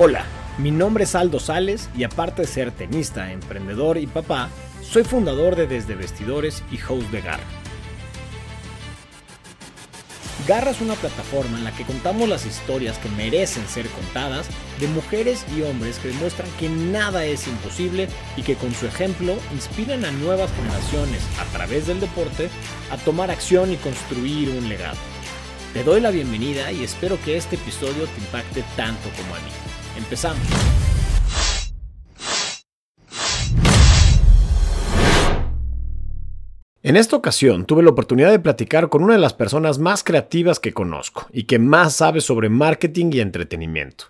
Hola, mi nombre es Aldo Sales y aparte de ser tenista, emprendedor y papá, soy fundador de Desde Vestidores y host de Garra. Garra es una plataforma en la que contamos las historias que merecen ser contadas de mujeres y hombres que demuestran que nada es imposible y que con su ejemplo inspiran a nuevas generaciones a través del deporte a tomar acción y construir un legado. Te doy la bienvenida y espero que este episodio te impacte tanto como a mí. Empezamos. En esta ocasión tuve la oportunidad de platicar con una de las personas más creativas que conozco y que más sabe sobre marketing y entretenimiento.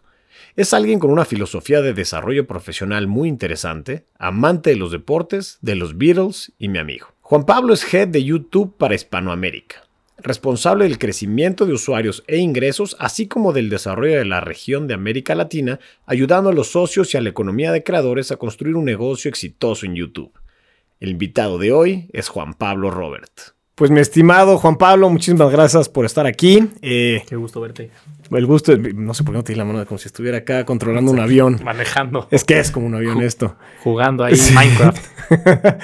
Es alguien con una filosofía de desarrollo profesional muy interesante, amante de los deportes, de los Beatles y mi amigo. Juan Pablo es head de YouTube para Hispanoamérica responsable del crecimiento de usuarios e ingresos, así como del desarrollo de la región de América Latina, ayudando a los socios y a la economía de creadores a construir un negocio exitoso en YouTube. El invitado de hoy es Juan Pablo Robert. Pues mi estimado Juan Pablo, muchísimas gracias por estar aquí. Eh, Qué gusto verte. El gusto, es, no sé por qué no te di la mano, como si estuviera acá controlando un avión. Manejando. Es que es como un avión esto. Jugando ahí Minecraft.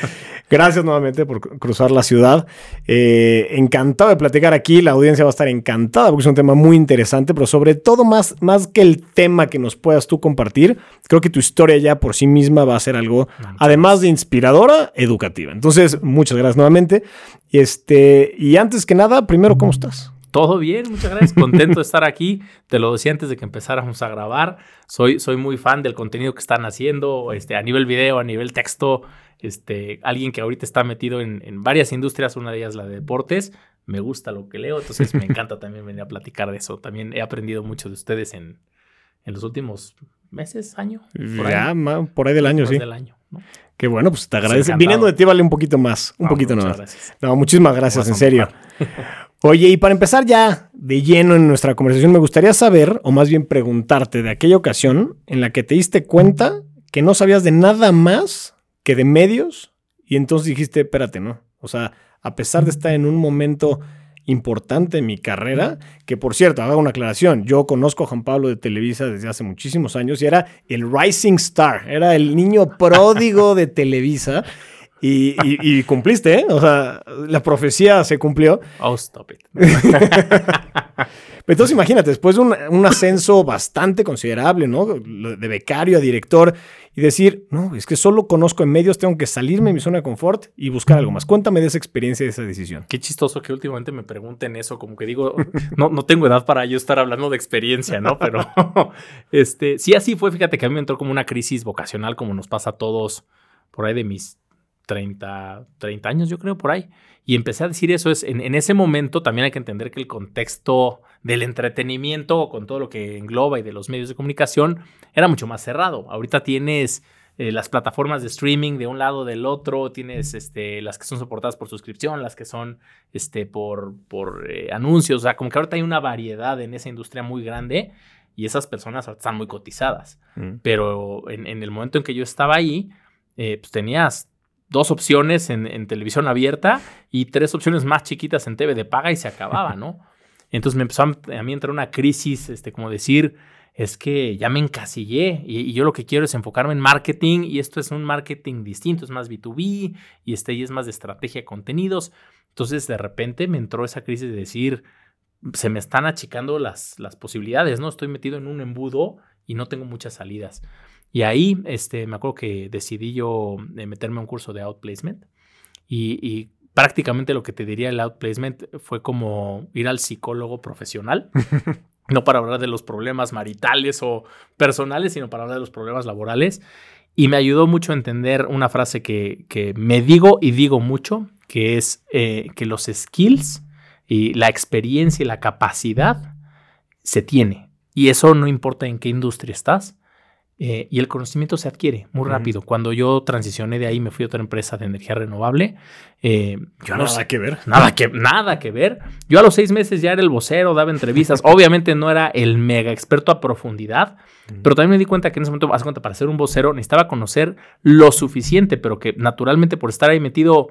Gracias nuevamente por cruzar la ciudad. Eh, encantado de platicar aquí. La audiencia va a estar encantada porque es un tema muy interesante, pero sobre todo más, más que el tema que nos puedas tú compartir, creo que tu historia ya por sí misma va a ser algo, además de inspiradora, educativa. Entonces, muchas gracias nuevamente. Este, y antes que nada, primero, ¿cómo estás? Todo bien, muchas gracias. Contento de estar aquí. Te lo decía antes de que empezáramos a grabar. Soy, soy muy fan del contenido que están haciendo, este, a nivel video, a nivel texto. Este, alguien que ahorita está metido en, varias industrias, una de ellas la de deportes. Me gusta lo que leo, entonces me encanta también venir a platicar de eso. También he aprendido mucho de ustedes en, los últimos meses, año. Por ya, ahí, por ahí del año, sí. Del año, ¿no? Qué bueno, pues te agradezco. Viniendo de ti vale un poquito más, un poquito más. No, muchísimas gracias, en serio. Oye, y para empezar ya de lleno en nuestra conversación, me gustaría saber, o más bien preguntarte, de aquella ocasión en la que te diste cuenta que no sabías de nada más que de medios y entonces dijiste, espérate, ¿no? O sea, a pesar de estar en un momento importante en mi carrera, que por cierto, hago una aclaración, yo conozco a Juan Pablo de Televisa desde hace muchísimos años y era el Rising Star, era el niño pródigo de Televisa y, cumpliste, ¿eh? O sea, la profecía se cumplió. Oh, stop it. Entonces imagínate, después de un, ascenso bastante considerable, ¿no? De becario a director y decir, no, es que solo conozco en medios, tengo que salirme de mi zona de confort y buscar algo más. Cuéntame de esa experiencia, de esa decisión. Qué chistoso que últimamente me pregunten eso, como que digo, no, no tengo edad para yo estar hablando de experiencia, ¿no? Pero este, sí, así fue, fíjate que a mí me entró como una crisis vocacional, como nos pasa a todos por ahí de mis 30, 30 años, yo creo, por ahí. Y empecé a decir eso, es en, ese momento también hay que entender que el contexto del entretenimiento, con todo lo que engloba y de los medios de comunicación, era mucho más cerrado. Ahorita tienes eh, las plataformas de streaming de un lado del otro, tienes este, las que son soportadas por suscripción, las que son este, por, por eh, anuncios, o sea, como que ahorita hay una variedad en esa industria muy grande y esas personas están muy cotizadas. Mm. Pero en, el momento en que yo estaba ahí, eh, pues tenías dos opciones en, televisión abierta y tres opciones más chiquitas en TV de paga y se acababa, ¿no? Entonces me empezó a, mí entrar una crisis, este, como decir, es que ya me encasillé y, yo lo que quiero es enfocarme en marketing y esto es un marketing distinto, es más B2B y este y es más de estrategia de contenidos. Entonces de repente me entró esa crisis de decir, se me están achicando las, las posibilidades, ¿no? Estoy metido en un embudo y no tengo muchas salidas. Y ahí este, me acuerdo que decidí yo eh, meterme a un curso de outplacement y, y prácticamente lo que te diría el outplacement fue como ir al psicólogo profesional. no para hablar de los problemas maritales o personales, sino para hablar de los problemas laborales. Y me ayudó mucho a entender una frase que, que me digo y digo mucho, que es eh, que los skills y la experiencia y la capacidad se tiene. Y eso no importa en qué industria estás, eh, y el conocimiento se adquiere muy rápido. Cuando yo transicioné de ahí, me fui a otra empresa de energía renovable. Eh, yo nada no, que ver. Nada que, nada que ver. Yo a los seis meses ya era el vocero, daba entrevistas. Obviamente no era el mega experto a profundidad, pero también me di cuenta que en ese momento, cuenta, para ser un vocero necesitaba conocer lo suficiente, pero que naturalmente por estar ahí metido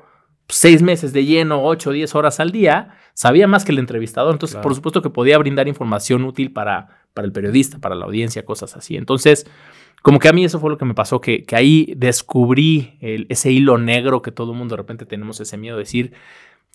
seis meses de lleno, ocho, diez horas al día, sabía más que el entrevistador. Entonces, por supuesto que podía brindar información útil para para el periodista, para la audiencia, cosas así. Entonces, como que a mí eso fue lo que me pasó, que, que ahí descubrí ese hilo negro que todo el mundo de repente tenemos ese miedo de decir,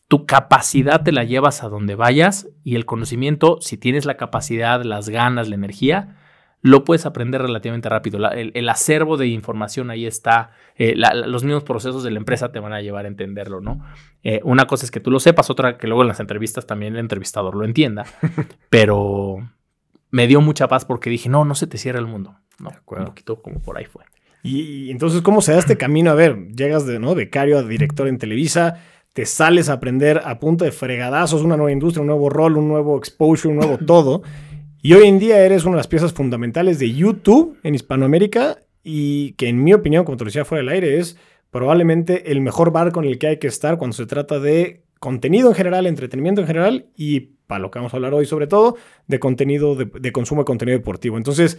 tu capacidad te la llevas a donde vayas y el conocimiento, si tienes la capacidad, las ganas, la energía, lo puedes aprender relativamente rápido. el, acervo de información ahí está. Eh, los mismos procesos de la empresa te van a llevar a entenderlo, ¿no? Eh, una cosa es que tú lo sepas, otra que luego en las entrevistas también el entrevistador lo entienda. pero me dio mucha paz porque dije, no, no se te cierra el mundo. No, un poquito como por ahí fue. Y, entonces, ¿cómo se da este camino? A ver, llegas de ¿no? becario a director en Televisa, te sales a aprender a punto de fregadazos una nueva industria, un nuevo rol, un nuevo exposure, un nuevo todo. Y hoy en día eres una de las piezas fundamentales de YouTube en Hispanoamérica y que en mi opinión, como te decía fuera del aire, es probablemente el mejor barco en el que hay que estar cuando se trata de contenido en general, entretenimiento en general y para lo que vamos a hablar hoy sobre todo, de contenido, de, consumo de contenido deportivo. Entonces,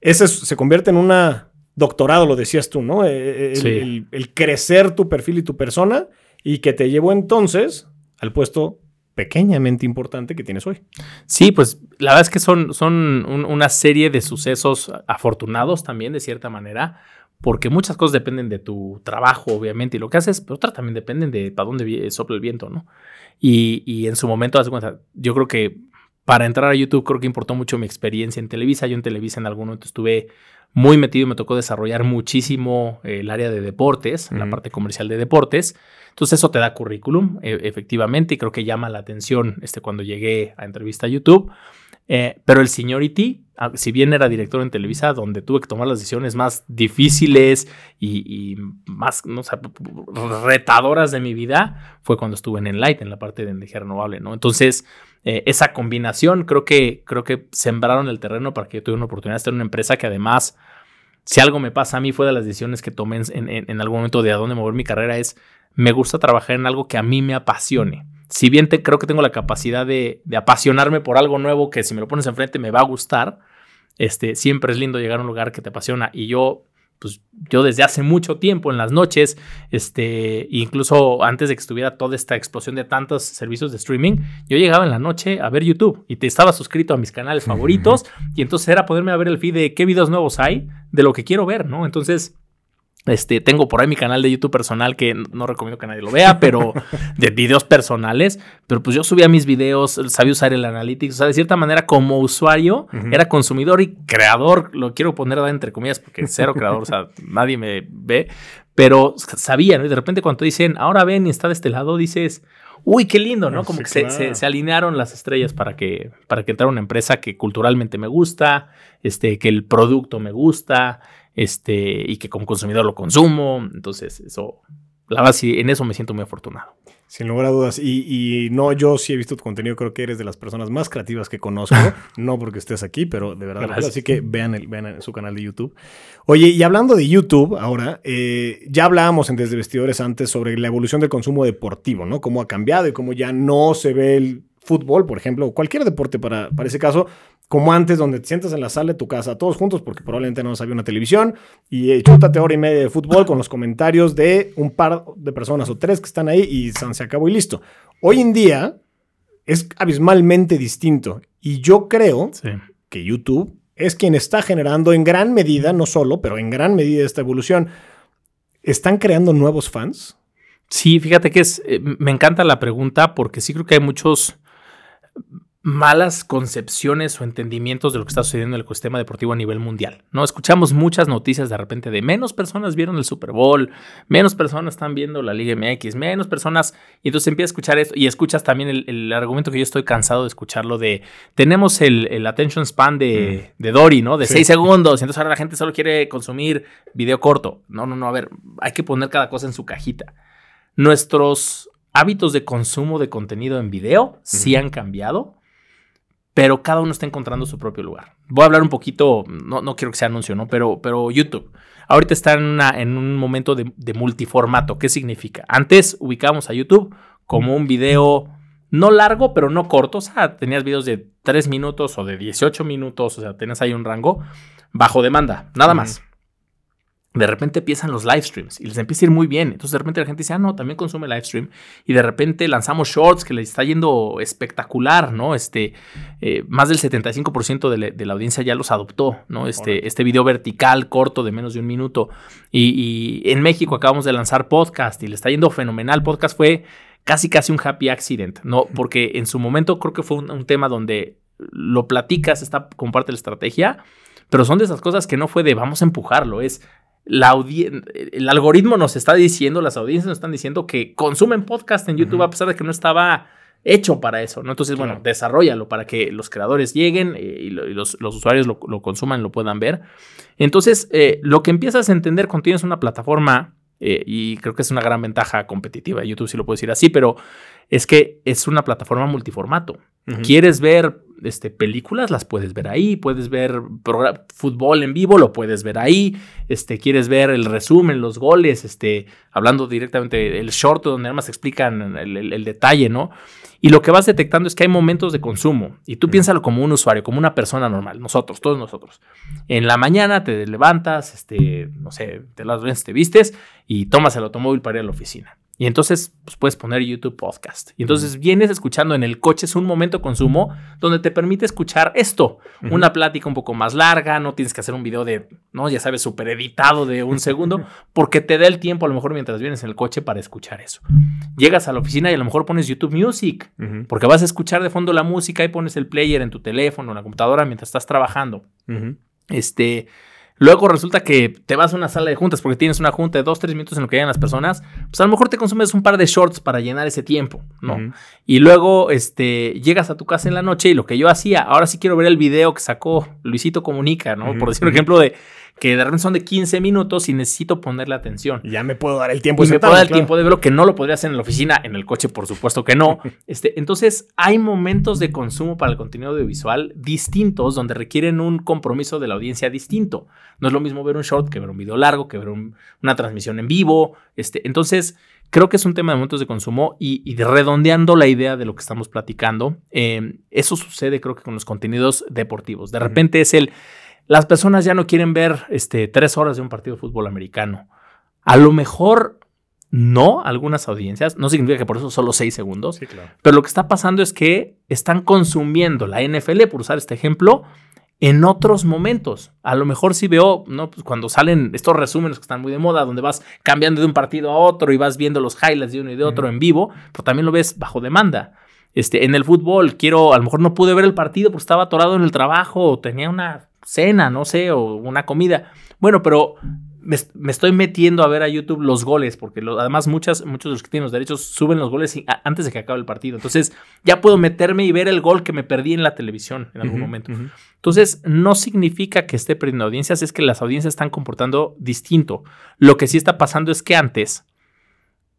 ese se convierte en una doctorado, lo decías tú, ¿no? Eh, eh, el crecer tu perfil y tu persona y que te llevó entonces al puesto pequeñamente importante que tienes hoy. Sí, pues la verdad es que son, son una serie de sucesos afortunados también, de cierta manera, porque muchas cosas dependen de tu trabajo, obviamente, y lo que haces, pero otras también dependen de para dónde sopla el viento, ¿no? Y, y en su momento, cuenta, yo creo que para entrar a YouTube creo que importó mucho mi experiencia en Televisa. Yo en Televisa en algún momento estuve muy metido y me tocó desarrollar muchísimo el área de deportes, la parte comercial de deportes. Entonces eso te da currículum, e, efectivamente, y creo que llama la atención este, cuando llegué a entrevista a YouTube. Eh, pero el Seniority, ah, si bien era director en Televisa, donde tuve que tomar las decisiones más difíciles y, más retadoras de mi vida, fue cuando estuve en Enlight, en la parte de energía renovable, ¿no? Entonces, eh, esa combinación creo que, creo que sembraron el terreno para que yo tuviera una oportunidad de estar en una empresa que además, si algo me pasa a mí, fue de las decisiones que tomé en, en algún momento de a dónde mover mi carrera, es me gusta trabajar en algo que a mí me apasione. Si bien te, creo que tengo la capacidad de, apasionarme por algo nuevo que si me lo pones enfrente me va a gustar, este, siempre es lindo llegar a un lugar que te apasiona. Y yo, pues yo desde hace mucho tiempo en las noches, este, incluso antes de que estuviera toda esta explosión de tantos servicios de streaming, yo llegaba en la noche a ver YouTube y te estaba suscrito a mis canales favoritos y entonces era poderme a ver el feed de qué videos nuevos hay, de lo que quiero ver, ¿no? Entonces este, tengo por ahí mi canal de YouTube personal que no recomiendo que nadie lo vea, pero de videos personales. Pero pues yo subía mis videos, sabía usar el Analytics. O sea, de cierta manera, como usuario, era consumidor y creador. Lo quiero poner entre comillas porque cero creador, o sea, nadie me ve. Pero sabía, ¿no? Y de repente, cuando dicen, ahora ven y está de este lado, dices, uy, qué lindo, ¿no? Como que se, alinearon las estrellas para que, para que entrara una empresa que culturalmente me gusta, este, que el producto me gusta este, y que como consumidor lo consumo. Entonces, eso, la verdad, sí, en eso me siento muy afortunado. Sin lugar a dudas. Y, no, yo sí he visto tu contenido, creo que eres de las personas más creativas que conozco. no porque estés aquí, pero de verdad. Así que vean, el, vean su canal de YouTube. Oye, y hablando de YouTube ahora, eh, ya hablábamos en Desde Vestidores antes sobre la evolución del consumo deportivo, ¿no? Cómo ha cambiado y cómo ya no se ve el fútbol, por ejemplo, o cualquier deporte para, para ese caso, como antes, donde te sientas en la sala de tu casa todos juntos, porque probablemente no había una televisión, y eh, chútate hora y media de fútbol con los comentarios de un par de personas o tres que están ahí y se acabó y listo. Hoy en día es abismalmente distinto, y yo creo que YouTube es quien está generando en gran medida, no solo, pero en gran medida esta evolución. ¿Están creando nuevos fans? Sí, fíjate que es, eh, me encanta la pregunta porque sí creo que hay muchos malas concepciones o entendimientos de lo que está sucediendo en el ecosistema deportivo a nivel mundial. ¿no? Escuchamos muchas noticias de repente de menos personas vieron el Super Bowl, menos personas están viendo la Liga MX, menos personas, y entonces empiezas a escuchar esto y escuchas también el, argumento que yo estoy cansado de escucharlo de tenemos el, attention span de, mm. de, Dory, ¿no? De seis segundos, entonces ahora la gente solo quiere consumir video corto. No, no, no, a ver, hay que poner cada cosa en su cajita. Nuestros hábitos de consumo de contenido en video sí han cambiado pero cada uno está encontrando su propio lugar. Voy a hablar un poquito, no, no quiero que sea anuncio, ¿no? Pero, pero YouTube. Ahorita está en, una, en un momento de, multiformato. ¿Qué significa? Antes ubicábamos a YouTube como un video no largo, pero no corto. O sea, tenías videos de 3 minutos o de 18 minutos. O sea, tenías ahí un rango bajo demanda, nada más. De repente empiezan los live streams y les empieza a ir muy bien. Entonces de repente la gente dice, ah, no, también consume live stream. Y de repente lanzamos shorts que les está yendo espectacular, ¿no? Este, eh, más del 75% de, la audiencia ya los adoptó, ¿no? Este, este video vertical corto de menos de un minuto. Y, en México acabamos de lanzar podcast y le está yendo fenomenal. Podcast fue casi casi un happy accident, ¿no? Porque en su momento creo que fue un, un tema donde lo platicas, está como parte de la estrategia, pero son de esas cosas que no fue de vamos a empujarlo, es la el algoritmo nos está diciendo, las audiencias nos están diciendo que consumen podcast en YouTube a pesar de que no estaba hecho para eso, ¿no? Entonces, bueno, desarrollalo para que los creadores lleguen eh, y, los, usuarios lo, consuman, lo puedan ver. Entonces, eh, lo que empiezas a entender cuando tienes una plataforma, eh, y creo que es una gran ventaja competitiva YouTube, si lo puedo decir así, pero es que es una plataforma multiformato. ¿Quieres ver este, películas? Las puedes ver ahí. Puedes ver fútbol en vivo, lo puedes ver ahí. Este, ¿Quieres ver el resumen, los goles? Este, hablando directamente del short, donde además explican el, detalle, ¿no? Y lo que vas detectando es que hay momentos de consumo. Y tú piénsalo como un usuario, como una persona normal. Nosotros, todos nosotros. En la mañana te levantas, este, no sé, te las te vistes y tomas el automóvil para ir a la oficina. Y entonces pues, puedes poner YouTube Podcast. Y entonces vienes escuchando en el coche, es un momento consumo donde te permite escuchar esto. Una plática un poco más larga, no tienes que hacer un video de, no, ya sabes, súper editado de un segundo, porque te da el tiempo a lo mejor mientras vienes en el coche para escuchar eso. Llegas a la oficina y a lo mejor pones YouTube Music, porque vas a escuchar de fondo la música y pones el player en tu teléfono, en la computadora mientras estás trabajando. Este Luego resulta que te vas a una sala de juntas porque tienes una junta de dos, tres minutos en lo que llegan las personas. Pues a lo mejor te consumes un par de shorts para llenar ese tiempo, ¿no? Y luego este, llegas a tu casa en la noche y lo que yo hacía, ahora sí quiero ver el video que sacó Luisito Comunica, ¿no? Por decir un ejemplo de que de repente son de 15 minutos y necesito ponerle atención. Ya me puedo dar el tiempo. Y me puedo dar el tiempo de verlo, que no lo podría hacer en la oficina, en el coche, por supuesto que no. Este, entonces, hay momentos de consumo para el contenido audiovisual distintos donde requieren un compromiso de la audiencia distinto. No es lo mismo ver un short que ver un video largo, que ver una transmisión en vivo. Este, entonces, creo que es un tema de momentos de consumo y, redondeando la idea de lo que estamos platicando, eh, eso sucede creo que con los contenidos deportivos. De repente es el las personas ya no quieren ver este, tres horas de un partido de fútbol americano. A lo mejor no, algunas audiencias, no significa que por eso solo seis segundos, pero lo que está pasando es que están consumiendo la NFL, por usar este ejemplo, en otros momentos. A lo mejor si veo, ¿no? Pues cuando salen estos resúmenes que están muy de moda, donde vas cambiando de un partido a otro y vas viendo los highlights de uno y de otro en vivo, pero también lo ves bajo demanda. Este, en el fútbol, quiero, a lo mejor no pude ver el partido porque estaba atorado en el trabajo o tenía una cena, no sé, o una comida. Bueno, pero me, estoy metiendo a ver a YouTube los goles, porque además muchas, muchos de los que tienen los derechos suben los goles antes de que acabe el partido. Entonces ya puedo meterme y ver el gol que me perdí en la televisión en algún momento. Entonces no significa que esté perdiendo audiencias, es que las audiencias están comportando distinto. Lo que sí está pasando es que antes,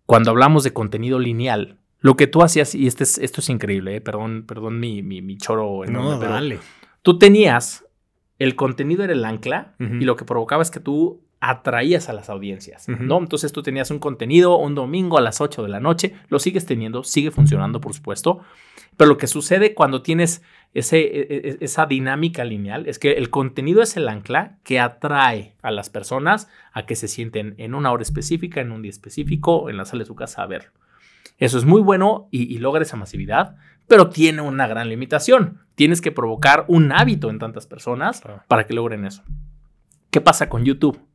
cuando hablamos de contenido lineal, lo que tú hacías, y este esto es increíble, eh, perdón, perdón mi, mi, choro enorme, no, dale. tú tenías el contenido era el ancla y lo que provocaba es que tú atraías a las audiencias, ¿no? Entonces tú tenías un contenido un domingo a las 8 de la noche, lo sigues teniendo, sigue funcionando, por supuesto, pero lo que sucede cuando tienes ese, e, e, esa dinámica lineal es que el contenido es el ancla que atrae a las personas a que se sienten en una hora específica, en un día específico, en la sala de su casa a verlo. Eso es muy bueno y, y logra esa masividad, pero tiene una gran limitación. Tienes que provocar un hábito en tantas personas para que logren eso. ¿Qué pasa con YouTube?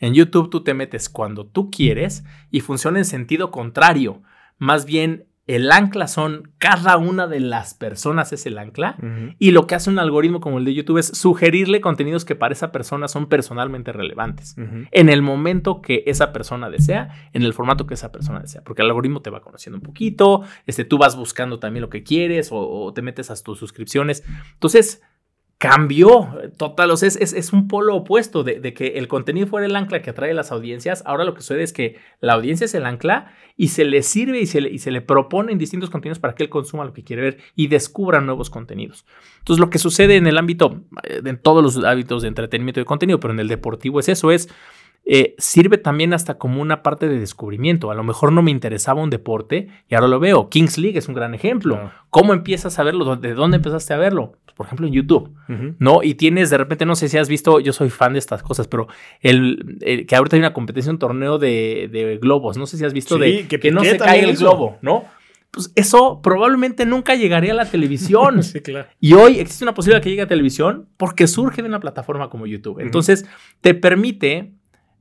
En YouTube tú te metes cuando tú quieres y funciona en sentido contrario. Más bien el ancla son cada una de las personas es el ancla. Y lo que hace un algoritmo como el de YouTube es sugerirle contenidos que para esa persona son personalmente relevantes. En el momento que esa persona desea, en el formato que esa persona desea, porque el algoritmo te va conociendo un poquito, este, tú vas buscando también lo que quieres o, o te metes a tus suscripciones. Entonces, cambió total, o sea, es, un polo opuesto de, que el contenido fuera el ancla que atrae a las audiencias. Ahora lo que sucede es que la audiencia es el ancla y se le sirve y se le, y se le proponen distintos contenidos para que él consuma lo que quiere ver y descubra nuevos contenidos. Entonces, lo que sucede en el ámbito, eh, en todos los hábitos de entretenimiento y de contenido, pero en el deportivo es eso, es eh, sirve también hasta como una parte de descubrimiento. A lo mejor no me interesaba un deporte y ahora lo veo. Kings League es un gran ejemplo. ¿Cómo empiezas a verlo? ¿De dónde empezaste a verlo? Pues, por ejemplo, en YouTube, ¿no? Y tienes de repente, no sé si has visto, yo soy fan de estas cosas, pero el, que ahorita hay una competencia, un torneo de, globos. No sé si has visto de que, no se cae el globo, ¿no? pues eso probablemente nunca llegaría a la televisión. sí, claro. Y hoy existe una posibilidad que llegue a televisión porque surge de una plataforma como YouTube. Entonces, te permite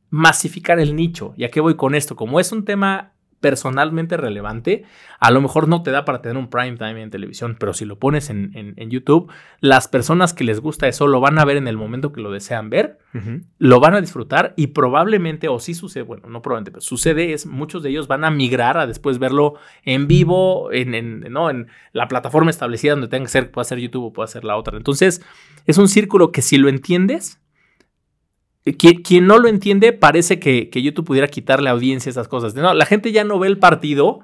masificar el nicho. ¿Y a qué voy con esto? Como es un tema personalmente relevante, a lo mejor no te da para tener un prime time en televisión, pero si lo pones en, YouTube, las personas que les gusta eso lo van a ver en el momento que lo desean ver, lo van a disfrutar y probablemente, o sí sucede, bueno, no probablemente, pero sucede es muchos de ellos van a migrar a después verlo en vivo, en, ¿no? en la plataforma establecida donde tenga que ser, puede ser YouTube o puede ser la otra. Entonces, es un círculo que si lo entiendes, quien, no lo entiende parece que, YouTube pudiera quitarle audiencia a esas cosas. No, la gente ya no ve el partido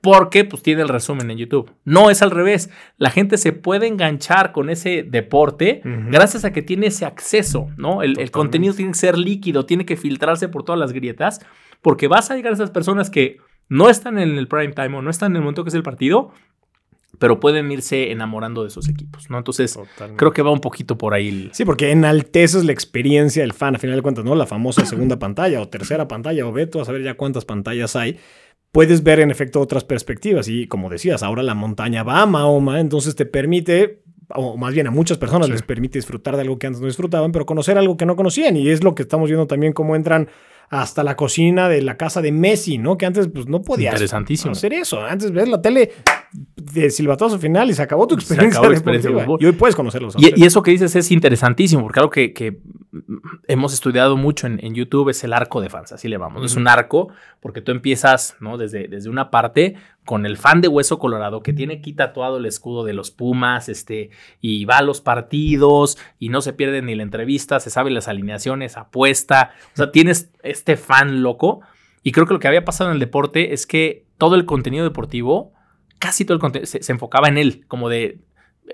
porque pues tiene el resumen en YouTube. No es al revés. La gente se puede enganchar con ese deporte gracias a que tiene ese acceso, ¿no? El, contenido tiene que ser líquido, tiene que filtrarse por todas las grietas, porque vas a llegar a esas personas que no están en el prime time o no están en el momento que es el partido pero pueden irse enamorando de esos equipos, ¿no? Entonces, creo que va un poquito por ahí. Sí, porque enalteces la experiencia del fan, a final de cuentas, ¿no? La famosa segunda pantalla o tercera pantalla, o veto a saber ya cuántas pantallas hay. Puedes ver en efecto otras perspectivas y como decías, ahora la montaña va a Mahoma, entonces te permite, o más bien a muchas personas les permite disfrutar de algo que antes no disfrutaban, pero conocer algo que no conocían y es lo que estamos viendo también cómo entran hasta la cocina de la casa de Messi, ¿no? Que antes pues no podías hacer eso. Antes ves la tele de silbatazo final y se acabó tu experiencia. y hoy puedes conocerlos. Y, y, eso que dices es interesantísimo, porque algo que, hemos estudiado mucho en, YouTube es el arco de fans, así le vamos. Es un arco porque tú empiezas, ¿no? Desde, desde una parte con el fan de Hueso Colorado que tiene aquí tatuado el escudo de los Pumas, este, y va a los partidos y no se pierde ni la entrevista, se sabe las alineaciones, apuesta. O sea, tienes este fan loco. Y creo que lo que había pasado en el deporte es que todo el contenido deportivo casi todo el contenido se, enfocaba en él, como de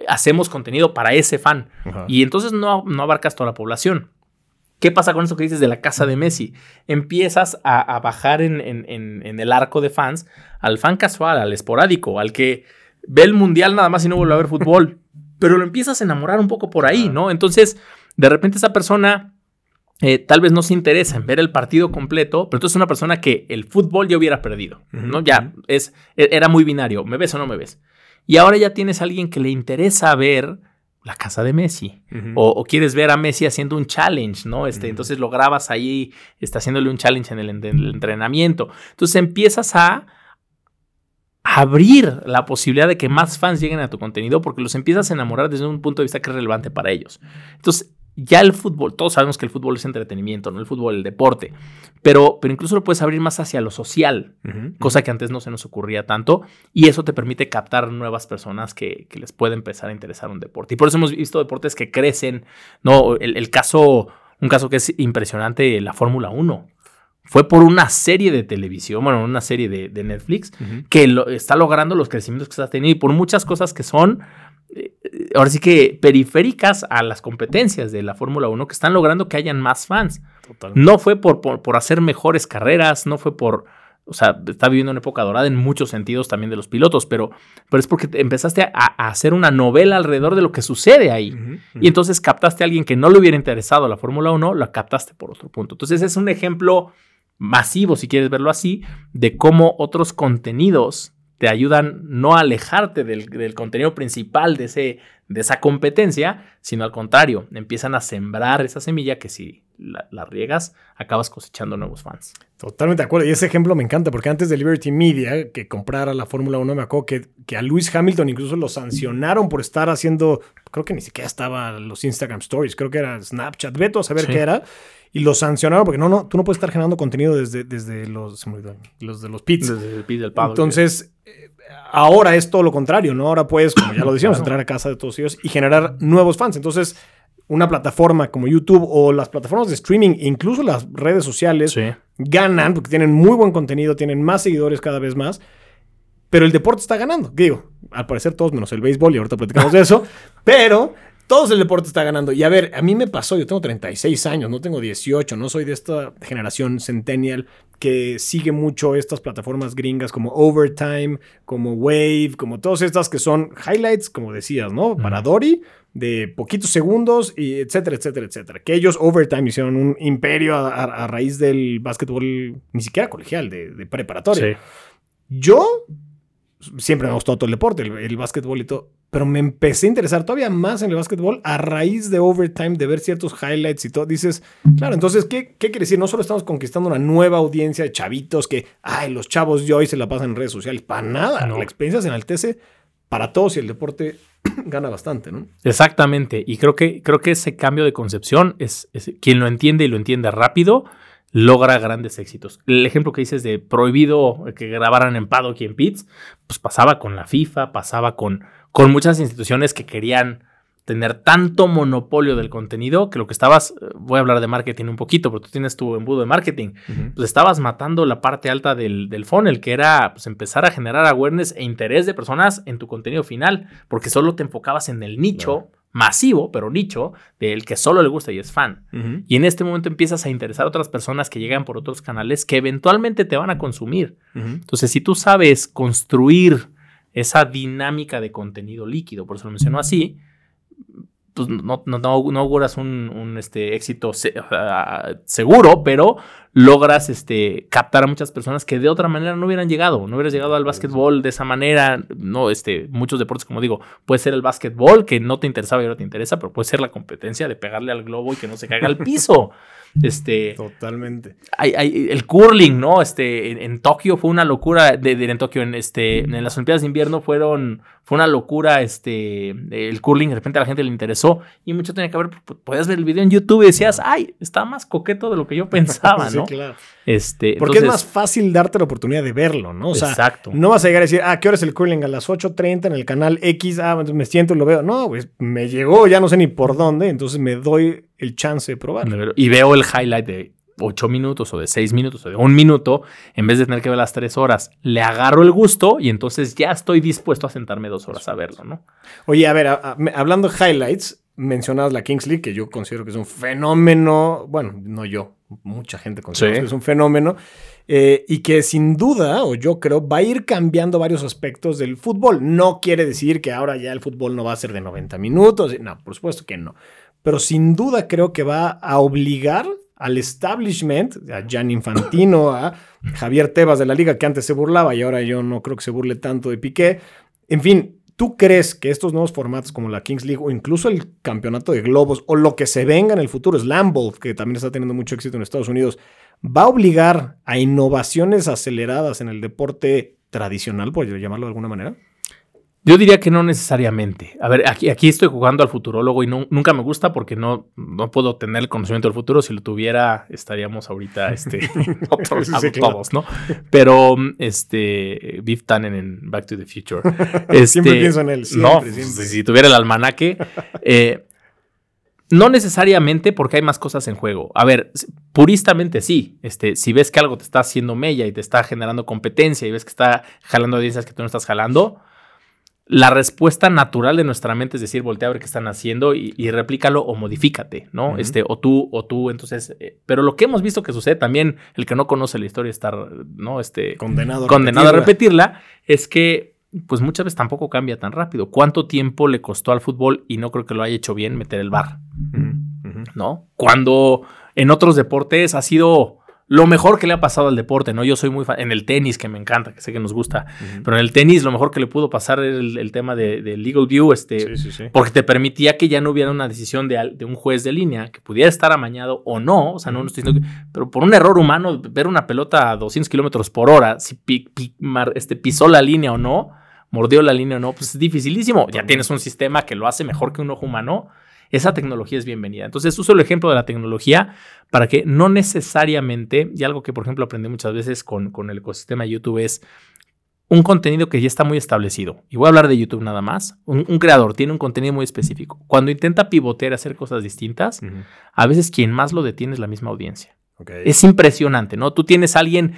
hacemos contenido para ese fan. Y entonces no, no abarcas toda la población. ¿Qué pasa con eso que dices de la casa de Messi? Empiezas a, bajar en, en, el arco de fans al fan casual, al esporádico, al que ve el mundial nada más y no vuelve a ver fútbol. pero lo empiezas a enamorar un poco por ahí, ¿no? Entonces, de repente esa persona eh, tal vez no se interesa en ver el partido completo, pero entonces es una persona que el fútbol ya hubiera perdido, ¿no? Ya es, e, era muy binario, ¿me ves o no me ves? Y ahora ya tienes a alguien que le interesa ver la casa de Messi. o, quieres ver a Messi haciendo un challenge, ¿no? Este, Entonces lo grabas ahí, está haciéndole un challenge en el, entrenamiento. Entonces empiezas a abrir la posibilidad de que más fans lleguen a tu contenido porque los empiezas a enamorar desde un punto de vista que es relevante para ellos. Entonces, ya el fútbol, todos sabemos que el fútbol es entretenimiento, no el fútbol, el deporte, pero, pero incluso lo puedes abrir más hacia lo social, cosa que antes no se nos ocurría tanto, y eso te permite captar nuevas personas que, les puede empezar a interesar un deporte. Y por eso hemos visto deportes que crecen, ¿no? El, caso, un caso que es impresionante, la Fórmula 1. Fue por una serie de televisión, bueno, una serie de, Netflix, que está logrando los crecimientos que está teniendo y por muchas cosas que son ahora sí que periféricas a las competencias de la Fórmula 1 que están logrando que hayan más fans. No fue por, por, hacer mejores carreras, no fue por, o sea, está viviendo una época dorada en muchos sentidos también de los pilotos, pero, pero es porque empezaste a, hacer una novela alrededor de lo que sucede ahí. Y entonces captaste a alguien que no le hubiera interesado a la Fórmula 1, la captaste por otro punto. Entonces es un ejemplo masivo, si quieres verlo así, de cómo otros contenidos te ayudan no a alejarte del, contenido principal de, ese, de esa competencia, sino al contrario, empiezan a sembrar esa semilla que si la, riegas, acabas cosechando nuevos fans. Totalmente de acuerdo. Y ese ejemplo me encanta porque antes de Liberty Media, que comprara la Fórmula 1, me acuerdo que, que a Lewis Hamilton incluso lo sancionaron por estar haciendo, creo que ni siquiera estaba los Instagram Stories, creo que era Snapchat, veto a saber qué era y lo sancionaron porque no, no, tú no puedes estar generando contenido desde, desde los, los de los pits. Desde el pit del. Entonces, eh, ahora es todo lo contrario, ¿no? Ahora puedes, como ya lo decíamos, entrar a casa de todos ellos y generar nuevos fans. Entonces, una plataforma como YouTube o las plataformas de streaming, incluso las redes sociales, ganan porque tienen muy buen contenido, tienen más seguidores cada vez más. Pero el deporte está ganando. Digo, al parecer todos menos el béisbol y ahorita platicamos de eso. Pero Todos el deporte está ganando. Y a ver, a mí me pasó, yo tengo 36 años, no tengo 18, no soy de esta generación centennial que sigue mucho estas plataformas gringas como Overtime, como Wave, como todas estas que son highlights, como decías, ¿no? Para Dory, de poquitos segundos, y etcétera, etcétera, etcétera. Que ellos, Overtime, hicieron un imperio a, raíz del básquetbol, ni siquiera colegial, de, de preparatoria. Yo siempre me gustó todo el deporte, el, el básquetbol y todo pero me empecé a interesar todavía más en el básquetbol a raíz de Overtime, de ver ciertos highlights y todo. Dices, claro, entonces, ¿qué, qué quiere decir? No solo estamos conquistando una nueva audiencia de chavitos que, ay, los chavos de hoy se la pasan en redes sociales, para nada. La experiencia se enaltece para todos y el deporte gana bastante, ¿no? Exactamente. Y creo que, creo que ese cambio de concepción es, es quien lo entiende y lo entiende rápido logra grandes éxitos. El ejemplo que dices de prohibido que grabaran en Paddock y en Pits, pues pasaba con la FIFA, pasaba con, con muchas instituciones que querían tener tanto monopolio del contenido que lo que estabas, eh, voy a hablar de marketing un poquito, pero tú tienes tu embudo de marketing, pues estabas matando la parte alta del, del funnel, que era pues, empezar a generar awareness e interés de personas en tu contenido final, porque solo te enfocabas en el nicho masivo, pero nicho, del que solo le gusta y es fan. Y en este momento empiezas a interesar a otras personas que llegan por otros canales que eventualmente te van a consumir. Entonces, si tú sabes construir esa dinámica de contenido líquido, por eso lo menciono así, pues no, no, no, auguras un, este, éxito seguro, pero logras este, captar a muchas personas que de otra manera no hubieran llegado, no hubieras llegado al básquetbol de esa manera, no, este, muchos deportes, como digo, puede ser el básquetbol que no te interesaba y ahora te interesa, pero puede ser la competencia de pegarle al globo y que no se caiga al piso. Este, Totalmente. Hay, el curling, ¿no? Este, en, Tokio fue una locura, de, en Tokio, en, este, en las Olimpiadas de invierno fueron, fue una locura, este, el curling, de repente a la gente le interesó y mucho tenía que ver, podías ver el video en YouTube y decías, ay, está más coqueto de lo que yo pensaba, ¿no? Claro. Este, Porque es más fácil darte la oportunidad de verlo, ¿no? O sea, exacto. no vas a llegar a decir, ah, ¿qué hora es el curling? A las 8.30 en el canal X, ah, entonces me siento y lo veo. No, pues me llegó, ya no sé ni por dónde, entonces me doy el chance de probar. Y veo el highlight de 8 minutos o de 6 minutos o de un minuto, en vez de tener que ver las 3 horas, le agarro el gusto y entonces ya estoy dispuesto a sentarme dos horas a verlo, ¿no? Oye, a ver, hablando de highlights, mencionadas la Kings League, que yo considero que es un fenómeno, bueno, no yo, mucha gente considera que es un fenómeno, eh, y que sin duda, o yo creo, va a ir cambiando varios aspectos del fútbol. No quiere decir que ahora ya el fútbol no va a ser de 90 minutos, no, por supuesto que no, pero sin duda creo que va a obligar al establishment, a Jan Infantino, a Javier Tebas de la liga, que antes se burlaba y ahora yo no creo que se burle tanto de Piqué. En fin, ¿Tú crees que estos nuevos formatos como la Kings League o incluso el campeonato de globos o lo que se venga en el futuro, Slam que también está teniendo mucho éxito en Estados Unidos, va a obligar a innovaciones aceleradas en el deporte tradicional, por llamarlo de alguna manera? Yo diría que no necesariamente. A ver, aquí, aquí estoy jugando al futurólogo y nunca me gusta porque no, no puedo tener el conocimiento del futuro. Si lo tuviera, estaríamos ahorita este, otros todos, ¿no? Pero, este, Biff Tannen en Back to the Future. Este, siempre pienso en él. no, si tuviera el almanaque. Eh, no necesariamente porque hay más cosas en juego. A ver, puristamente sí. Este, si ves que algo te está haciendo mella y te está generando competencia y ves que está jalando audiencias que tú no estás jalando, la respuesta natural de nuestra mente es decir, voltea a ver qué están haciendo y, replícalo o modifícate, ¿no? Este, o tú, o tú, entonces, eh, pero lo que hemos visto que sucede también, el que no conoce la historia está, ¿no? Este, condenado, a, condenado repetirla. a repetirla, es que, pues muchas veces tampoco cambia tan rápido. ¿Cuánto tiempo le costó al fútbol, y no creo que lo haya hecho bien, meter el bar? ¿No? Cuando en otros deportes ha sido lo mejor que le ha pasado al deporte, ¿no? Yo soy muy fan, en el tenis, que me encanta, que sé que nos gusta, pero en el tenis lo mejor que le pudo pasar era el, tema de, Legal View, este, porque te permitía que ya no hubiera una decisión de, un juez de línea, que pudiera estar amañado o no, o sea, no, estoy diciendo pero por un error humano, ver una pelota a 200 kilómetros por hora, si este, pisó la línea o no, mordió la línea o no, pues es dificilísimo. Ya tienes un sistema que lo hace mejor que un ojo humano esa tecnología es bienvenida. Entonces uso el ejemplo de la tecnología para que no necesariamente, y algo que por ejemplo aprendí muchas veces con, con el ecosistema de YouTube es un contenido que ya está muy establecido. Y voy a hablar de YouTube nada más. Un, creador tiene un contenido muy específico. Cuando intenta pivotear, hacer cosas distintas, a veces quien más lo detiene es la misma audiencia. Es impresionante, ¿no? Tú tienes a alguien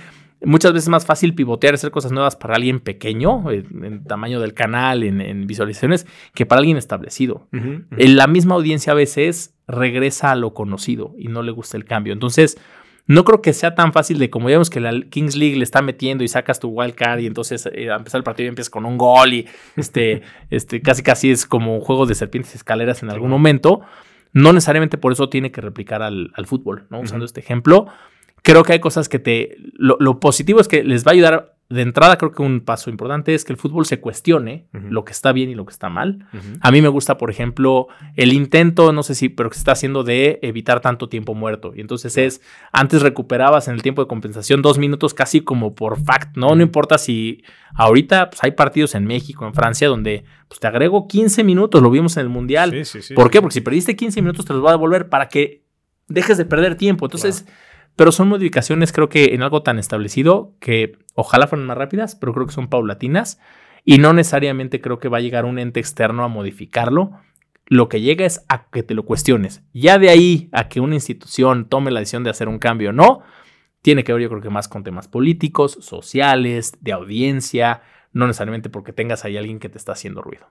muchas veces es más fácil pivotear, hacer cosas nuevas para alguien pequeño, en, tamaño del canal, en, visualizaciones, que para alguien establecido. En la misma audiencia a veces regresa a lo conocido y no le gusta el cambio. Entonces, no creo que sea tan fácil de como vemos que la Kings League le está metiendo y sacas tu wild card y entonces eh, a empezar el partido y empiezas con un gol y este, este, casi casi es como un juego de serpientes y escaleras en algún momento. No necesariamente por eso tiene que replicar al, fútbol, ¿no? Usando este ejemplo creo que hay cosas que te... Lo, positivo es que les va a ayudar de entrada, creo que un paso importante es que el fútbol se cuestione lo que está bien y lo que está mal. A mí me gusta, por ejemplo, el intento, no sé si, pero que se está haciendo de evitar tanto tiempo muerto. Y entonces es, antes recuperabas en el tiempo de compensación dos minutos casi como por fact, ¿no? No importa si ahorita pues, hay partidos en México, en Francia, donde pues, te agrego 15 minutos, lo vimos en el Mundial. ¿Por qué? Porque si perdiste 15 minutos te los va a devolver para que dejes de perder tiempo. Entonces... Pero son modificaciones, creo que en algo tan establecido que ojalá fueran más rápidas, pero creo que son paulatinas y no necesariamente creo que va a llegar un ente externo a modificarlo. Lo que llega es a que te lo cuestiones. Ya de ahí a que una institución tome la decisión de hacer un cambio o no, tiene que ver yo creo que más con temas políticos, sociales, de audiencia, no necesariamente porque tengas ahí alguien que te está haciendo ruido.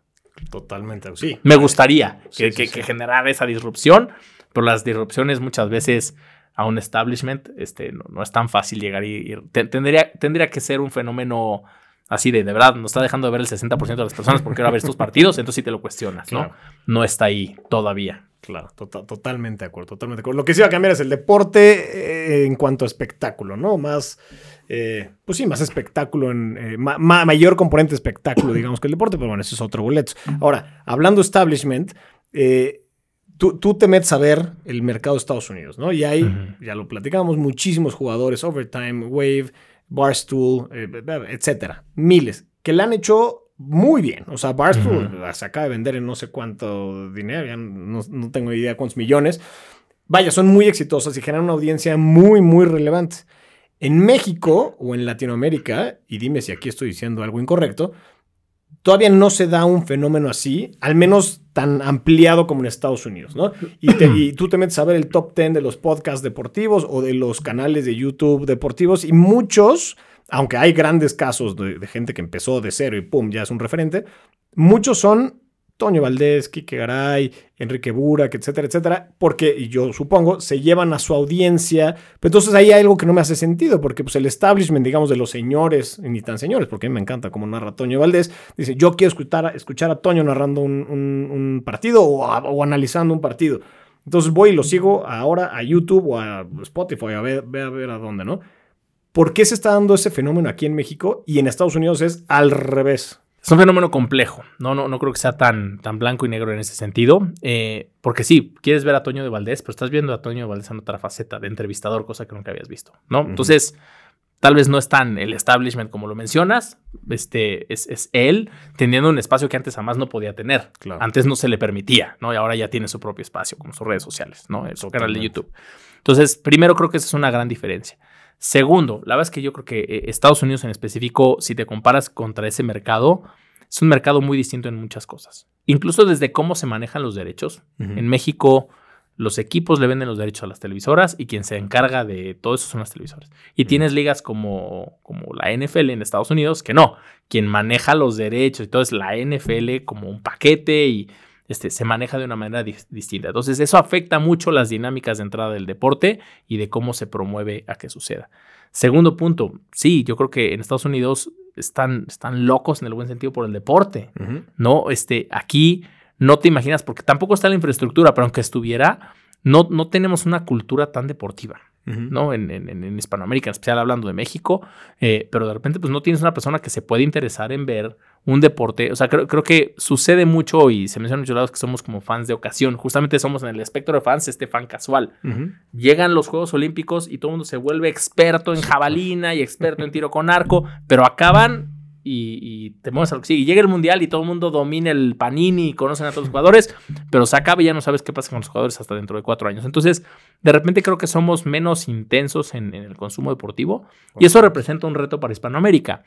Totalmente, sí. Me gustaría que, que, que generara esa disrupción, pero las disrupciones muchas veces a un establishment, este, no, es tan fácil llegar y, tendría, tendría que ser un fenómeno así de, de verdad, nos está dejando de ver el 60% de las personas porque ahora ver estos partidos, entonces sí te lo cuestionas, ¿no? No está ahí todavía. Claro, tota-, totalmente de acuerdo, totalmente de acuerdo. Lo que sí va a cambiar es el deporte eh, en cuanto a espectáculo, ¿no? Más, eh, pues sí, más espectáculo, en, eh, mayor componente espectáculo, digamos, que el deporte, pero bueno, eso es otro boleto. Ahora, hablando establishment, eh, tú, te metes a ver el mercado de Estados Unidos, ¿no? Y hay, ya lo platicamos, muchísimos jugadores, Overtime, Wave, Barstool, eh, etcétera, miles, que le han hecho muy bien. O sea, Barstool se acaba de vender en no sé cuánto dinero, ya no, no, tengo idea cuántos millones. Vaya, son muy exitosas y generan una audiencia muy, muy relevante. En México o en Latinoamérica, y dime si aquí estoy diciendo algo incorrecto, todavía no se da un fenómeno así, al menos tan ampliado como en Estados Unidos, ¿no? Y, tú te metes a ver el top 10 de los podcasts deportivos o de los canales de YouTube deportivos y muchos, aunque hay grandes casos de, de gente que empezó de cero y pum, ya es un referente, muchos son Toño Valdés, Quique Garay, Enrique Burak, etcétera, etcétera, porque yo supongo se llevan a su audiencia. Pero entonces ahí hay algo que no me hace sentido, porque pues el establishment, digamos, de los señores, ni tan señores, porque a mí me encanta como narra Toño Valdés, dice, yo quiero escuchar, escuchar a Toño narrando un, partido o, analizando un partido. Entonces voy y lo sigo ahora a YouTube o a Spotify, a ver, a ver a dónde, ¿no? ¿Por qué se está dando ese fenómeno aquí en México y en Estados Unidos es al revés? Es un fenómeno complejo, no, no, no creo que sea tan, tan blanco y negro en ese sentido, eh, porque sí, quieres ver a Toño de Valdés, pero estás viendo a Toño de Valdés en otra faceta de entrevistador, cosa que nunca habías visto, ¿no? Entonces, tal vez no es tan el establishment como lo mencionas, este, es, él teniendo un espacio que antes jamás no podía tener, antes no se le permitía, ¿no? Y ahora ya tiene su propio espacio, como sus redes sociales, ¿no? Su canal de YouTube. Entonces, primero creo que esa es una gran diferencia. Segundo, la verdad es que yo creo que eh, Estados Unidos en específico, si te comparas contra ese mercado, es un mercado muy distinto en muchas cosas. Incluso desde cómo se manejan los derechos. En México, los equipos le venden los derechos a las televisoras y quien se encarga de todo eso son las televisoras. Y tienes ligas como, como la NFL en Estados Unidos, que no, quien maneja los derechos y todo es la NFL como un paquete y este, se maneja de una manera distinta. Entonces, eso afecta mucho las dinámicas de entrada del deporte y de cómo se promueve a que suceda. Segundo punto, sí, yo creo que en Estados Unidos están, están locos en el buen sentido por el deporte, ¿no? Este, aquí no te imaginas, porque tampoco está la infraestructura, pero aunque estuviera, no, no tenemos una cultura tan deportiva. ¿No? En, en, Hispanoamérica, en especial hablando de México, eh, pero de repente pues no tienes una persona que se puede interesar en ver un deporte, o sea, creo, creo que sucede mucho y se menciona en muchos lados que somos como fans de ocasión, justamente somos en el espectro de fans este fan casual. Llegan los Juegos Olímpicos y todo el mundo se vuelve experto en jabalina y experto en tiro con arco, pero acaban y, te mueves a lo que sigue. Y llega el mundial y todo el mundo domina el panini y conocen a todos los jugadores, pero se acaba y ya no sabes qué pasa con los jugadores hasta dentro de cuatro años. Entonces, de repente creo que somos menos intensos en, el consumo deportivo y eso representa un reto para Hispanoamérica.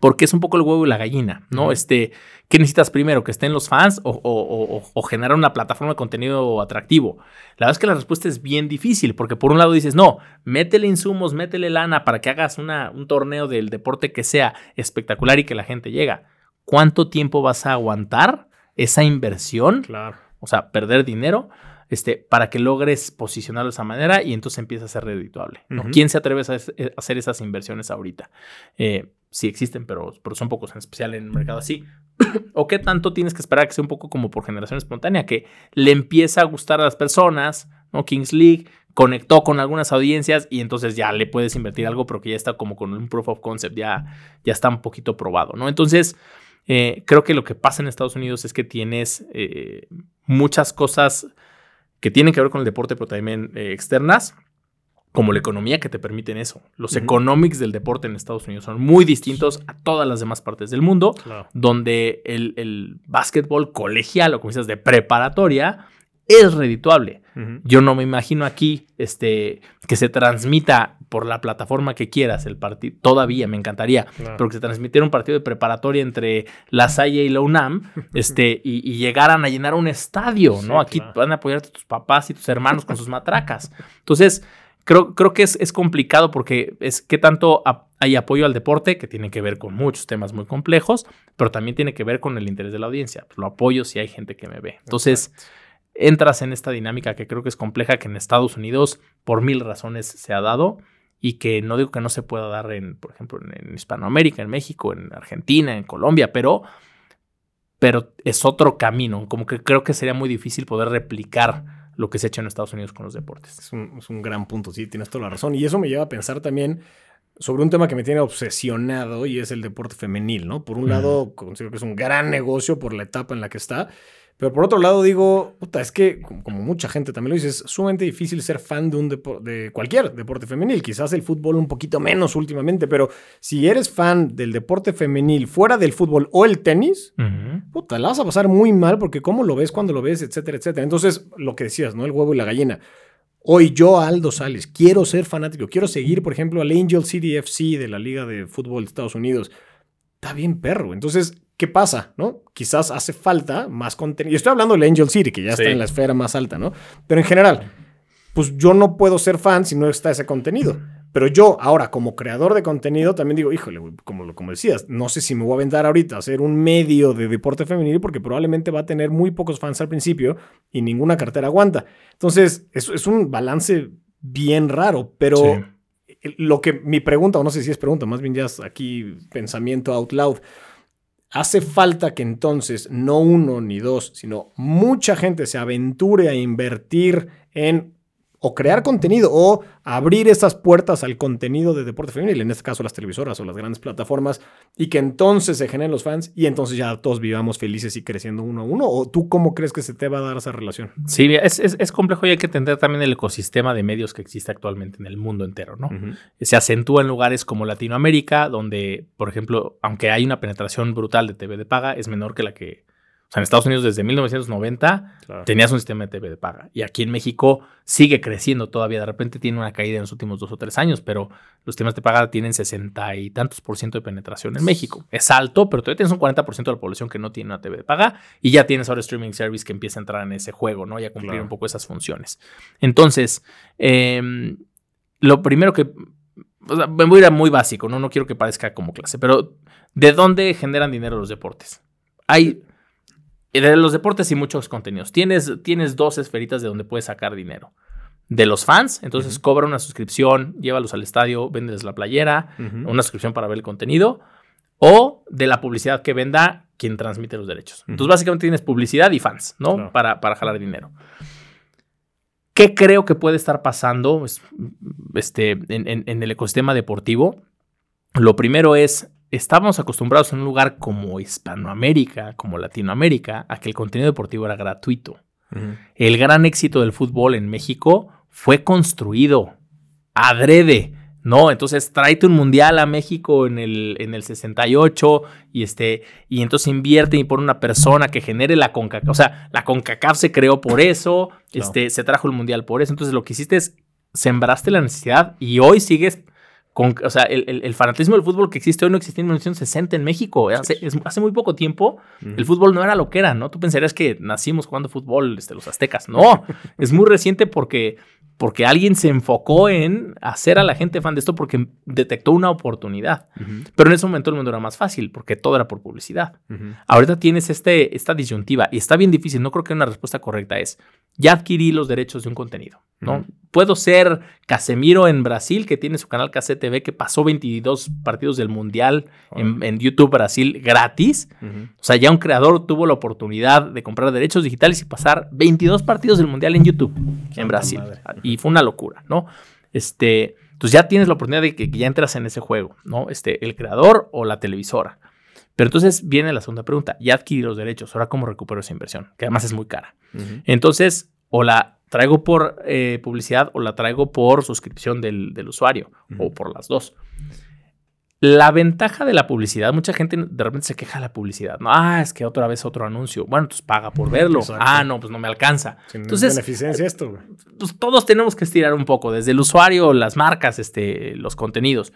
Porque es un poco el huevo y la gallina, ¿no? Este, ¿qué necesitas primero? ¿Que estén los fans o, generar una plataforma de contenido atractivo? La verdad es que la respuesta es bien difícil, porque por un lado dices, no, métele insumos, métele lana para que hagas una, un torneo del deporte que sea espectacular y que la gente llega. ¿Cuánto tiempo vas a aguantar esa inversión? Claro. O sea, perder dinero este, para que logres posicionarlo de esa manera y entonces empieza a ser redituable. ¿Quién se atreve a hacer esas inversiones ahorita? Eh, sí existen, pero, pero, son pocos, en especial en un mercado así. ¿O qué tanto tienes que esperar que sea un poco como por generación espontánea, que le empieza a gustar a las personas, ¿no? Kings League conectó con algunas audiencias y entonces ya le puedes invertir algo, pero que ya está como con un proof of concept, ya, ya está un poquito probado, ¿no? Entonces, eh, creo que lo que pasa en Estados Unidos es que tienes eh, muchas cosas que tienen que ver con el deporte, pero también eh, externas, como la economía que te permiten eso. Los economics del deporte en Estados Unidos son muy distintos a todas las demás partes del mundo, donde el, el básquetbol colegial o como dices de preparatoria es redituable. Yo no me imagino aquí este, que se transmita por la plataforma que quieras el partido. Todavía me encantaría, pero que se transmitiera un partido de preparatoria entre la Salle y la UNAM este, y, llegaran a llenar un estadio, ¿no? Aquí van a apoyarte tus papás y tus hermanos con sus matracas. Entonces, creo, creo que es, es complicado porque es que tanto hay apoyo al deporte, que tiene que ver con muchos temas muy complejos, pero también tiene que ver con el interés de la audiencia. Pues lo apoyo si hay gente que me ve. Entonces entras en esta dinámica que creo que es compleja, que en Estados Unidos por mil razones se ha dado y que no digo que no se pueda dar en, por ejemplo, en, Hispanoamérica, en México, en Argentina, en Colombia, pero, pero es otro camino, como que creo que sería muy difícil poder replicar lo que se ha hecho en Estados Unidos con los deportes. Es un, es un gran punto, sí, tienes toda la razón. Y eso me lleva a pensar también sobre un tema que me tiene obsesionado y es el deporte femenil, ¿no? Por un lado, considero que es un gran negocio por la etapa en la que está, pero por otro lado digo, puta, es que como mucha gente también lo dice, es sumamente difícil ser fan de, un de cualquier deporte femenil. Quizás el fútbol un poquito menos últimamente, pero si eres fan del deporte femenil fuera del fútbol o el tenis, puta, la vas a pasar muy mal porque cómo lo ves, cuando lo ves, etcétera, etcétera. Entonces, lo que decías, ¿no? El huevo y la gallina. Hoy yo, Aldo Sales, quiero ser fanático, quiero seguir, por ejemplo, al Angel City FC de la Liga de Fútbol de Estados Unidos. Está bien, perro. Entonces, ¿qué pasa? ¿No? Quizás hace falta más contenido. Estoy hablando del Angel City, que ya está en la esfera más alta, ¿no? Pero en general, pues yo no puedo ser fan si no está ese contenido. Pero yo, ahora, como creador de contenido, también digo, híjole, como, como decías, no sé si me voy a aventar ahorita a hacer un medio de deporte femenil porque probablemente va a tener muy pocos fans al principio y ninguna cartera aguanta. Entonces, es, es un balance bien raro, pero lo que mi pregunta, o no sé si es pregunta, más bien ya es aquí pensamiento out loud Hace falta que entonces no uno ni dos, sino mucha gente se aventure a invertir en o crear contenido o abrir esas puertas al contenido de deporte femenil, en este caso las televisoras o las grandes plataformas, y que entonces se generen los fans y entonces ya todos vivamos felices y creciendo uno a uno. ¿O tú cómo crees que se te va a dar esa relación? Sí, es, es, complejo y hay que entender también el ecosistema de medios que existe actualmente en el mundo entero, ¿no? Se acentúa en lugares como Latinoamérica, donde, por ejemplo, aunque hay una penetración brutal de TV de paga, es menor que la que o sea, en Estados Unidos desde 1990 tenías un sistema de TV de paga. Y aquí en México sigue creciendo todavía. De repente tiene una caída en los últimos dos o tres años, pero los sistemas de paga tienen sesenta y tantos por ciento de penetración en México. Es alto, pero todavía tienes un 40 por ciento de la población que no tiene una TV de paga. Y ya tienes ahora streaming service que empieza a entrar en ese juego, ¿no? Y a cumplir un poco esas funciones. Entonces, em, lo primero que o sea, me voy a ir a muy básico, ¿no? No quiero que parezca como clase, pero ¿de dónde generan dinero los deportes? Hay de los deportes y muchos contenidos. Tienes, tienes dos esferitas de donde puedes sacar dinero. De los fans, entonces cobra una suscripción, llévalos al estadio, véndeles la playera, una suscripción para ver el contenido, o de la publicidad que venda quien transmite los derechos. Entonces, básicamente tienes publicidad y fans, ¿no? Para, para jalar dinero. ¿Qué creo que puede estar pasando este, en, en el ecosistema deportivo? Lo primero es estábamos acostumbrados en un lugar como Hispanoamérica, como Latinoamérica, a que el contenido deportivo era gratuito. El gran éxito del fútbol en México fue construido adrede, ¿no? Entonces tráete un mundial a México en el, en el 68 y, este, y entonces invierte y pone una persona que genere la CONCACAF. O sea, la CONCACAF se creó por eso, este, se trajo el mundial por eso. Entonces lo que hiciste es sembraste la necesidad y hoy sigues o sea, el, fanatismo del fútbol que existe hoy no existía en 1960 en México. Hace, hace muy poco tiempo el fútbol no era lo que era, ¿no? Tú pensarías que nacimos jugando fútbol este, los aztecas. No, es muy reciente porque porque alguien se enfocó en hacer a la gente fan de esto porque detectó una oportunidad. Pero en ese momento el mundo era más fácil porque todo era por publicidad. Ahorita tienes este, esta disyuntiva y está bien difícil. No creo que una respuesta correcta es, ya adquirí los derechos de un contenido. ¿no? Puedo ser Casemiro en Brasil, que tiene su canal KCTV, que pasó 22 partidos del Mundial en, YouTube Brasil gratis. O sea, ya un creador tuvo la oportunidad de comprar derechos digitales y pasar 22 partidos del Mundial en YouTube en Brasil y fue una locura, ¿no? Este, entonces ya tienes la oportunidad de que, ya entras en ese juego, ¿no? Este, el creador o la televisora. Pero entonces viene la segunda pregunta, ya adquirí los derechos, ahora cómo recupero esa inversión, que además es muy cara. Entonces, o la traigo por eh, publicidad o la traigo por suscripción del, usuario, o por las dos. La ventaja de la publicidad, mucha gente de repente se queja de la publicidad. No, ah, es que otra vez otro anuncio. Bueno, entonces paga por verlo. Ah, no, pues no me alcanza. entonces, beneficencia esto. Pues todos tenemos que estirar un poco, desde el usuario, las marcas, este, los contenidos.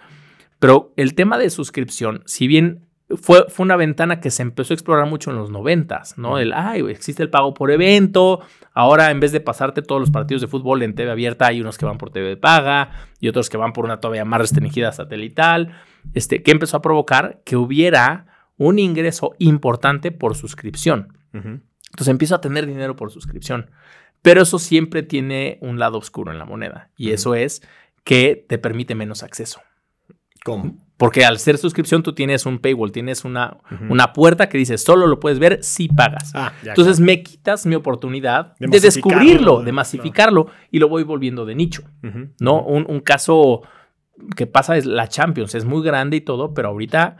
Pero el tema de suscripción, si bien fue, fue una ventana que se empezó a explorar mucho en los noventas, ¿no? El, ay, existe el pago por evento, ahora en vez de pasarte todos los partidos de fútbol en TV abierta, hay unos que van por TV de paga y otros que van por una todavía más restringida satelital, este, que empezó a provocar que hubiera un ingreso importante por suscripción. Entonces empiezo a tener dinero por suscripción, pero eso siempre tiene un lado oscuro en la moneda y eso es que te permite menos acceso. ¿Cómo? Porque al ser suscripción tú tienes un paywall, tienes una, una puerta que dice solo lo puedes ver si pagas. Ah, Entonces me quitas mi oportunidad de, descubrirlo, de masificarlo y lo voy volviendo de nicho. ¿no? Un, un, caso que pasa es la Champions, es muy grande y todo, pero ahorita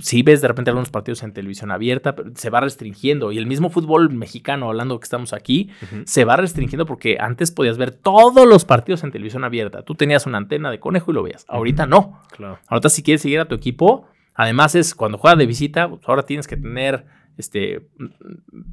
si ves de repente algunos partidos en televisión abierta, se va restringiendo. Y el mismo fútbol mexicano, hablando que estamos aquí, se va restringiendo porque antes podías ver todos los partidos en televisión abierta. Tú tenías una antena de conejo y lo veías. Ahorita no. Claro. Ahorita si quieres seguir a tu equipo, además es cuando juegas de visita, pues ahora tienes que tener este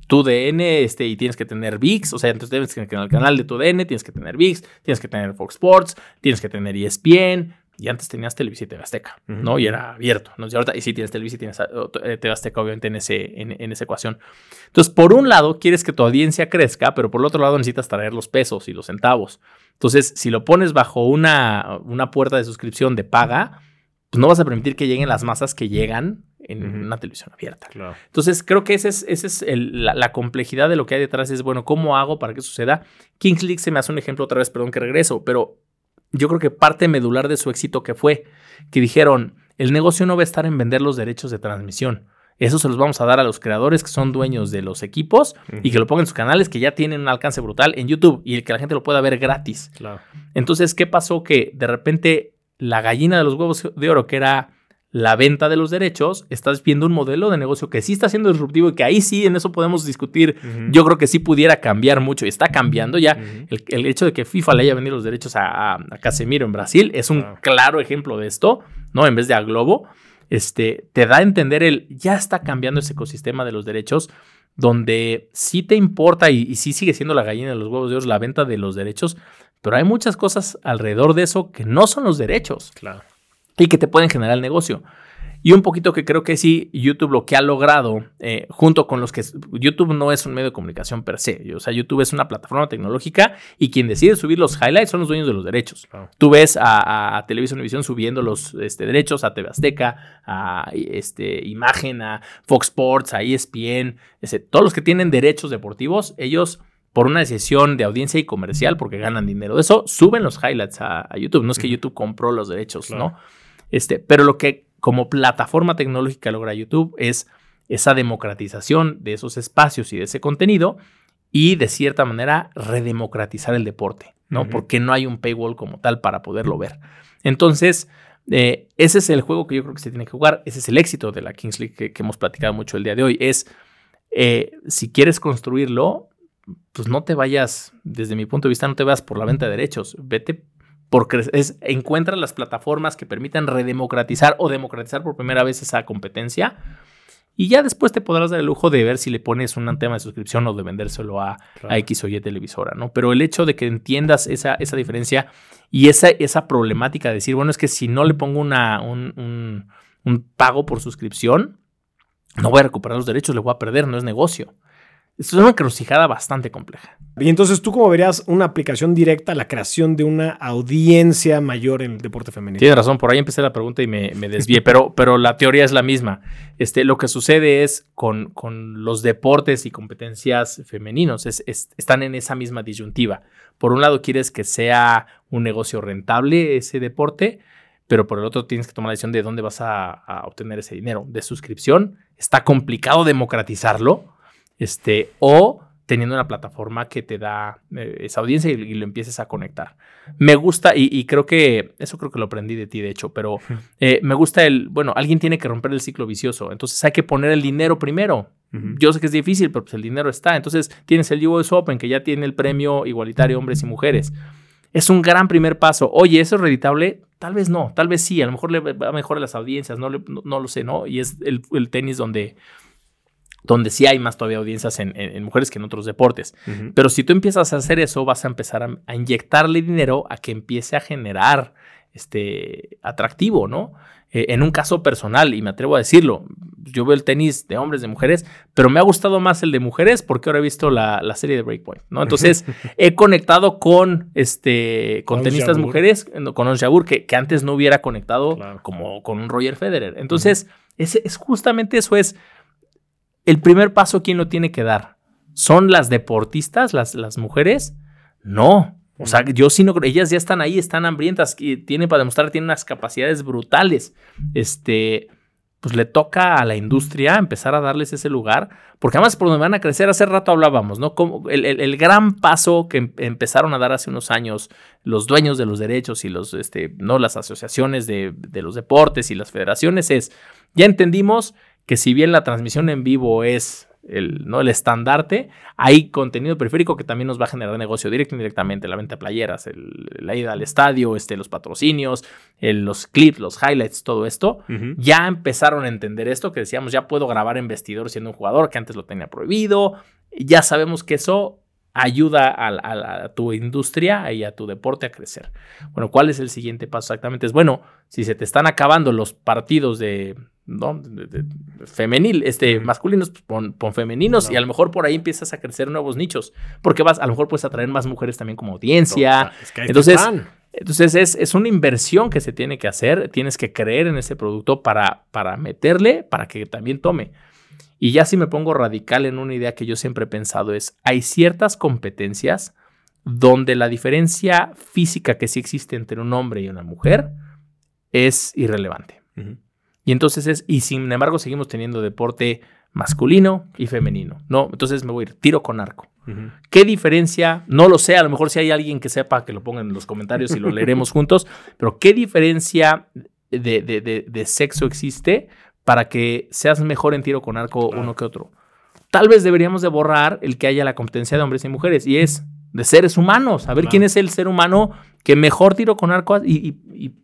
tu DN este, y tienes que tener VIX, o sea, entonces tienes que tener el canal de tu DN, tienes que tener VIX, tienes que tener Fox Sports, tienes que tener ESPN, y antes tenías Televisa y TV Azteca, ¿no? Y era abierto, ¿no? Y ahorita, y sí tienes Televisa y tienes eh, TV Azteca, obviamente, en, ese, en, esa ecuación. Entonces, por un lado, quieres que tu audiencia crezca, pero por el otro lado necesitas traer los pesos y los centavos. Entonces, si lo pones bajo una, una puerta de suscripción de paga, pues no vas a permitir que lleguen las masas que llegan en una televisión abierta. Entonces, creo que esa es, ese es la, la, complejidad de lo que hay detrás. Es, bueno, ¿cómo hago para que suceda? Kings League se me hace un ejemplo otra vez, perdón que regreso, pero yo creo que parte medular de su éxito que fue que dijeron, el negocio no va a estar en vender los derechos de transmisión. Eso se los vamos a dar a los creadores que son dueños de los equipos y que lo pongan en sus canales que ya tienen un alcance brutal en YouTube y que la gente lo pueda ver gratis. Entonces, ¿qué pasó? Que de repente la gallina de los huevos de oro, que era la venta de los derechos, estás viendo un modelo de negocio que sí está siendo disruptivo y que ahí sí, en eso podemos discutir. Yo creo que sí pudiera cambiar mucho y está cambiando ya. el, hecho de que FIFA le haya vendido los derechos a, Casemiro en Brasil es un claro ejemplo de esto, ¿no? En vez de a Globo, este, te da a entender el, ya está cambiando ese ecosistema de los derechos donde sí te importa y, y sí sigue siendo la gallina de los huevos de oro la venta de los derechos, pero hay muchas cosas alrededor de eso que no son los derechos. Claro y que te pueden generar el negocio. Y un poquito que creo que sí, YouTube lo que ha logrado, eh, junto con los que YouTube no es un medio de comunicación per se, o sea, YouTube es una plataforma tecnológica y quien decide subir los highlights son los dueños de los derechos. Tú ves a, a, Televisión Univisión subiendo los este, derechos, a TV Azteca, a este, Imagen, a Fox Sports, a ESPN, ese, todos los que tienen derechos deportivos, ellos por una decisión de audiencia y comercial, porque ganan dinero de eso, suben los highlights a, YouTube. No es que YouTube compró los derechos, ¿no? Este, pero lo que como plataforma tecnológica logra YouTube es esa democratización de esos espacios y de ese contenido y de cierta manera redemocratizar el deporte, ¿no? Porque no hay un paywall como tal para poderlo ver. Entonces, eh, ese es el juego que yo creo que se tiene que jugar, ese es el éxito de la Kings League que, hemos platicado mucho el día de hoy, es eh, si quieres construirlo, pues no te vayas, desde mi punto de vista, no te vayas por la venta de derechos, vete porque es, encuentra las plataformas que permitan redemocratizar o democratizar por primera vez esa competencia Y ya después te podrás dar el lujo de ver si le pones un tema de suscripción o de vendérselo a, X o Y televisora, ¿no? Pero el hecho de que entiendas esa, esa diferencia y esa, esa problemática de decir, bueno, es que si no le pongo una, un, un pago por suscripción, no voy a recuperar los derechos, le voy a perder, no es negocio. Esto es una encrucijada bastante compleja. Y entonces, ¿tú cómo verías una aplicación directa a la creación de una audiencia mayor en el deporte femenino? Tienes razón, por ahí empecé la pregunta y me, desvié, pero, pero la teoría es la misma. Este, lo que sucede es con, con los deportes y competencias femeninos, es, están en esa misma disyuntiva. Por un lado, quieres que sea un negocio rentable ese deporte, pero por el otro tienes que tomar la decisión de dónde vas a, a obtener ese dinero. De suscripción, está complicado democratizarlo este, o teniendo una plataforma que te da eh, esa audiencia y, lo empieces a conectar. Me gusta, y, creo que, eso creo que lo aprendí de ti, de hecho, pero eh, me gusta el, bueno, alguien tiene que romper el ciclo vicioso, entonces hay que poner el dinero primero. Yo sé que es difícil, pero pues el dinero está. Entonces tienes el US Open, que ya tiene el premio igualitario hombres y mujeres. Es un gran primer paso. Oye, ¿eso es reditable? Tal vez no, tal vez sí. A lo mejor le va a mejorar las audiencias, no, no, lo sé, ¿no? Y es el, el tenis donde donde sí hay más todavía audiencias en, mujeres que en otros deportes. Pero si tú empiezas a hacer eso, vas a empezar a, inyectarle dinero a que empiece a generar este atractivo, ¿no? Eh, en un caso personal, y me atrevo a decirlo, yo veo el tenis de hombres, de mujeres, pero me ha gustado más el de mujeres porque ahora he visto la, serie de Breakpoint, ¿no? Entonces he conectado con, este, con, tenistas mujeres, con Ons que, que, antes no hubiera conectado como con un Roger Federer. Entonces, es justamente eso es el primer paso, ¿quién lo tiene que dar? ¿Son las deportistas, las, las mujeres? No. O sea, yo sí no creo, ellas ya están ahí, están hambrientas, tienen para demostrar, tienen unas capacidades brutales. Este, pues le toca a la industria empezar a darles ese lugar, porque además por donde van a crecer, hace rato hablábamos, ¿no? Como el, gran paso que em, empezaron a dar hace unos años los dueños de los derechos y los, este, no, las asociaciones de, de los deportes y las federaciones es, ya entendimos que si bien la transmisión en vivo es el, ¿no? el estandarte, hay contenido periférico que también nos va a generar negocio directo e indirectamente, la venta de playeras, la ida al estadio, este, los patrocinios, los clips, los highlights, todo esto. Ya empezaron a entender esto, que decíamos, ya puedo grabar en vestidor siendo un jugador que antes lo tenía prohibido. Ya sabemos que eso ayuda a, tu industria y a tu deporte a crecer. Bueno, ¿cuál es el siguiente paso exactamente? Es bueno, si se te están acabando los partidos de, ¿no? femenil, este, masculinos, pues, pon, femeninos y a lo mejor por ahí empiezas a crecer nuevos nichos, porque vas, a lo mejor puedes atraer más mujeres también como audiencia. entonces, entonces es, es, una inversión que se tiene que hacer, tienes que creer en ese producto para, para meterle, para que también tome. Y ya si me pongo radical en una idea que yo siempre he pensado es, hay ciertas competencias donde la diferencia física que sí existe entre un hombre y una mujer es irrelevante. Y entonces es, y sin embargo seguimos teniendo deporte masculino y femenino, ¿no? Entonces me voy a ir, tiro con arco. ¿Qué diferencia? No lo sé, a lo mejor si hay alguien que sepa, que lo ponga en los comentarios y lo leeremos juntos, pero ¿qué diferencia de, de, de sexo existe para que seas mejor en tiro con arco uno que otro. Tal vez deberíamos de borrar el que haya la competencia de hombres y mujeres y es de seres humanos, a ver quién es el ser humano que mejor tiro con arco y,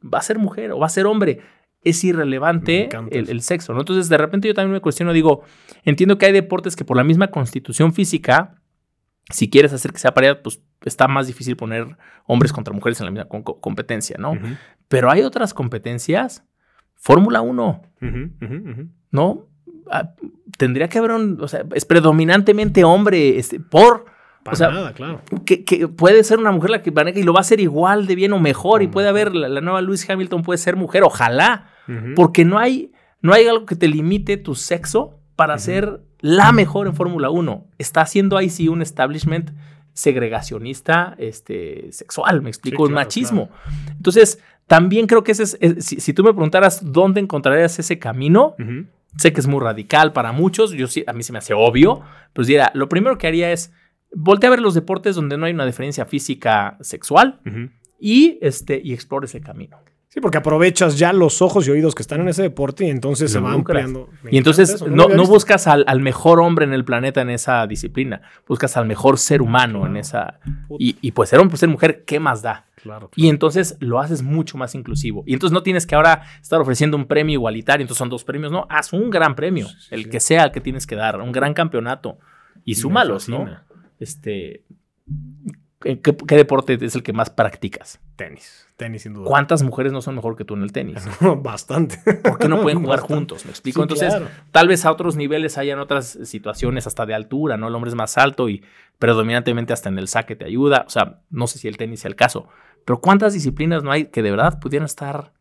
va a ser mujer o va a ser hombre. Es irrelevante el, sexo, ¿no? Entonces, de repente yo también me cuestiono, digo, entiendo que hay deportes que por la misma constitución física, si quieres hacer que sea paridad, pues está más difícil poner hombres contra mujeres en la misma competencia, ¿no? Pero hay otras competencias Fórmula 1, ¿no? Ah, tendría que haber un, o sea, es predominantemente hombre, este, por... o sea, nada, claro. Que, puede ser una mujer la que maneja y lo va a hacer igual de bien o mejor. Y puede haber, la, nueva Lewis Hamilton puede ser mujer, ojalá. Porque no hay, no hay algo que te limite tu sexo para ser la mejor en Fórmula 1. Está haciendo ahí sí un establishment segregacionista este, sexual, me explico, un machismo. Entonces, también creo que ese es, si, tú me preguntaras dónde encontrarías ese camino, sé que es muy radical para muchos, yo sí, a mí se me hace obvio, pero diría, lo primero que haría es voltear a ver los deportes donde no hay una diferencia física sexual y, este, y explore ese camino. Sí, porque aprovechas ya los ojos y oídos que están en ese deporte y entonces se va ampliando. y entonces no, no, buscas al, mejor hombre en el planeta en esa disciplina, buscas al mejor ser humano en esa... Y, y pues ser hombre, pues ser mujer, ¿qué más da? Claro, Y entonces lo haces mucho más inclusivo. Y entonces no tienes que ahora estar ofreciendo un premio igualitario, entonces son dos premios, no, haz un gran premio, el que sea el que tienes que dar, un gran campeonato y súmalos, ¿no? Este, ¿qué, ¿qué, deporte es el que más practicas? Tenis. Tenis, sin duda. ¿Cuántas mujeres no son mejor que tú en el tenis? Bastante. ¿Por qué no pueden jugar juntos? ¿Me explico? Entonces, tal vez a otros niveles hayan otras situaciones hasta de altura, ¿no? El hombre es más alto y predominantemente hasta en el saque te ayuda. O sea, no sé si el tenis sea el caso. Pero ¿cuántas disciplinas no hay que de verdad pudieran estar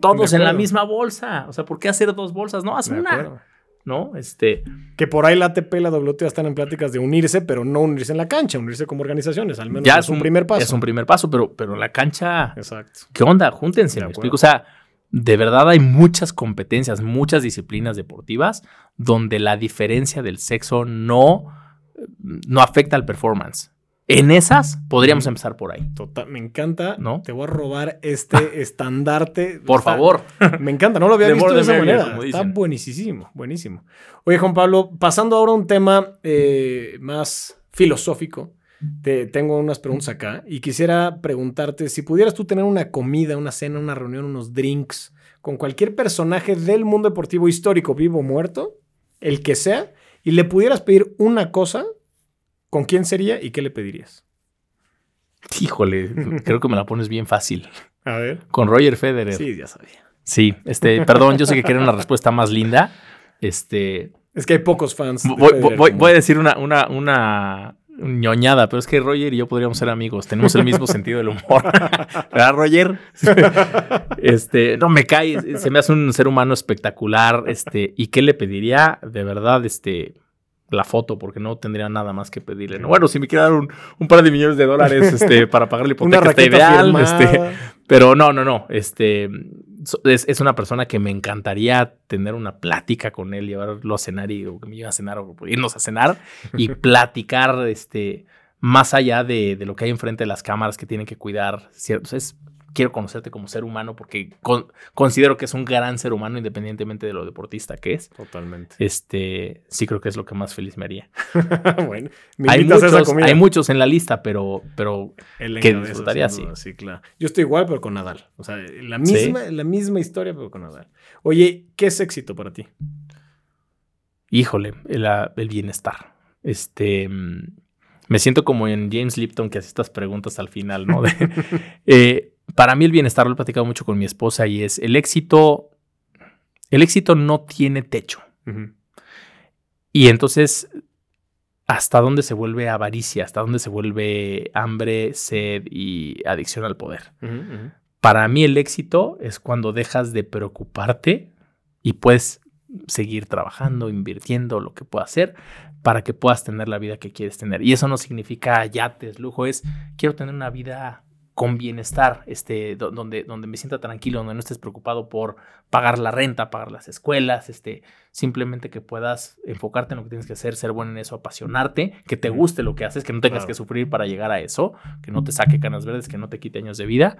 todos en la misma bolsa? O sea, ¿por qué hacer dos bolsas? No, haz una. ¿No? Este... Que por ahí la ATP y la WTA están en pláticas de unirse, pero no unirse en la cancha, unirse como organizaciones, al menos ya es un, primer paso. Es un primer paso, pero, pero la cancha... Exacto. ¿Qué onda? Júntense, me explico. O sea, de verdad hay muchas competencias, muchas disciplinas deportivas donde la diferencia del sexo no, no afecta al performance. En esas podríamos empezar por ahí. Total, me encanta. ¿No? Te voy a robar este estandarte. Por favor. Me encanta, no lo había visto de esa manera. Está buenísimo, buenísimo. Oye, Juan Pablo, pasando ahora a un tema eh, más filosófico. Te, tengo unas preguntas acá y quisiera preguntarte si pudieras tú tener una comida, una cena, una reunión, unos drinks con cualquier personaje del mundo deportivo histórico, vivo o muerto, el que sea, y le pudieras pedir una cosa ¿Con quién sería y qué le pedirías? Híjole, creo que me la pones bien fácil. A ver. Con Roger Federer. Sí, ya sabía. Sí, este, perdón, yo sé que quieren una respuesta más linda. Este. Es que hay pocos fans. Voy, a decir una, una, una ñoñada, pero es que Roger y yo podríamos ser amigos. Tenemos el mismo sentido del humor. ¿Verdad, Roger? Este, no me cae, se me hace un ser humano espectacular. Este, ¿y qué le pediría? De verdad, este la foto porque no tendría nada más que pedirle. Bueno, si me quiere dar un, par de millones de dólares este, para pagar la hipoteca está ideal. Este, pero no, no, no. Este, es, una persona que me encantaría tener una plática con él, llevarlo a cenar y o que me lleve a cenar o irnos a cenar y platicar este, más allá de, de, lo que hay enfrente de las cámaras que tienen que cuidar. ¿cierto? Es quiero conocerte como ser humano porque considero que es un gran ser humano independientemente de lo deportista que es. Totalmente. Este, sí creo que es lo que más feliz me haría. bueno, hay muchos, hay muchos en la lista, pero, pero que disfrutaría así. Sí, claro. Yo estoy igual, pero con Nadal. O sea, la misma, la misma historia, pero con Nadal. Oye, ¿qué es éxito para ti? Híjole, el, el bienestar. Este me siento como en James Lipton que hace estas preguntas al final, ¿no? eh, para mí el bienestar lo he platicado mucho con mi esposa y es el éxito, el éxito no tiene techo. Y entonces, ¿hasta dónde se vuelve avaricia? ¿Hasta dónde se vuelve hambre, sed y adicción al poder? Para mí el éxito es cuando dejas de preocuparte y puedes seguir trabajando, invirtiendo lo que puedas hacer para que puedas tener la vida que quieres tener. Y eso no significa yates, lujo, es quiero tener una vida con bienestar, este, donde, donde me sienta tranquilo, donde no estés preocupado por pagar la renta, pagar las escuelas, este, simplemente que puedas enfocarte en lo que tienes que hacer, ser bueno en eso, apasionarte, que te guste lo que haces, que no tengas que sufrir para llegar a eso, que no te saque canas verdes, que no te quite años de vida.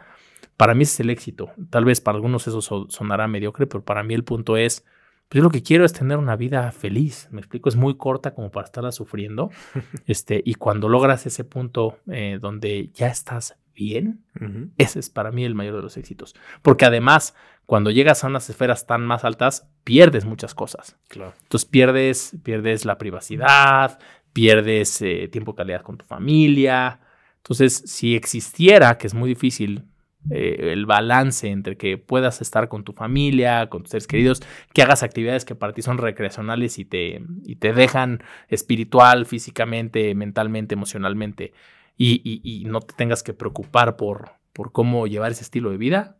Para mí es el éxito. Tal vez para algunos eso sonará mediocre, pero para mí el punto es, pues yo lo que quiero es tener una vida feliz. Me explico, es muy corta como para estarla sufriendo. este, y cuando logras ese punto eh, donde ya estás bien, ese es para mí el mayor de los éxitos. Porque además, cuando llegas a unas esferas tan más altas, pierdes muchas cosas. Claro. Entonces pierdes, pierdes la privacidad, pierdes eh, tiempo de calidad con tu familia. Entonces, si existiera, que es muy difícil, eh, el balance entre que puedas estar con tu familia, con tus seres queridos, que hagas actividades que para ti son recreacionales y te, y te dejan espiritual, físicamente, mentalmente, emocionalmente y, no te tengas que preocupar por, por cómo llevar ese estilo de vida,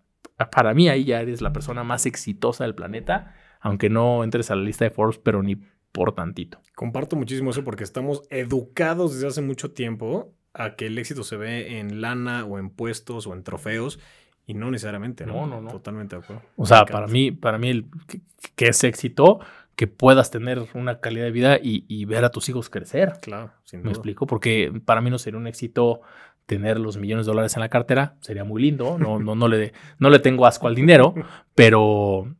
para mí ahí ya eres la persona más exitosa del planeta, aunque no entres a la lista de Forbes, pero ni por tantito. Comparto muchísimo eso porque estamos educados desde hace mucho tiempo a que el éxito se ve en lana o en puestos o en trofeos y no necesariamente, ¿no? No, no, Totalmente de acuerdo. O sea, para mí, para mí el, que, es éxito que puedas tener una calidad de vida y, ver a tus hijos crecer. Claro, sin duda. Me explico, porque para mí no sería un éxito tener los millones de dólares en la cartera, sería muy lindo, no, no, no, le, no le tengo asco al dinero, pero,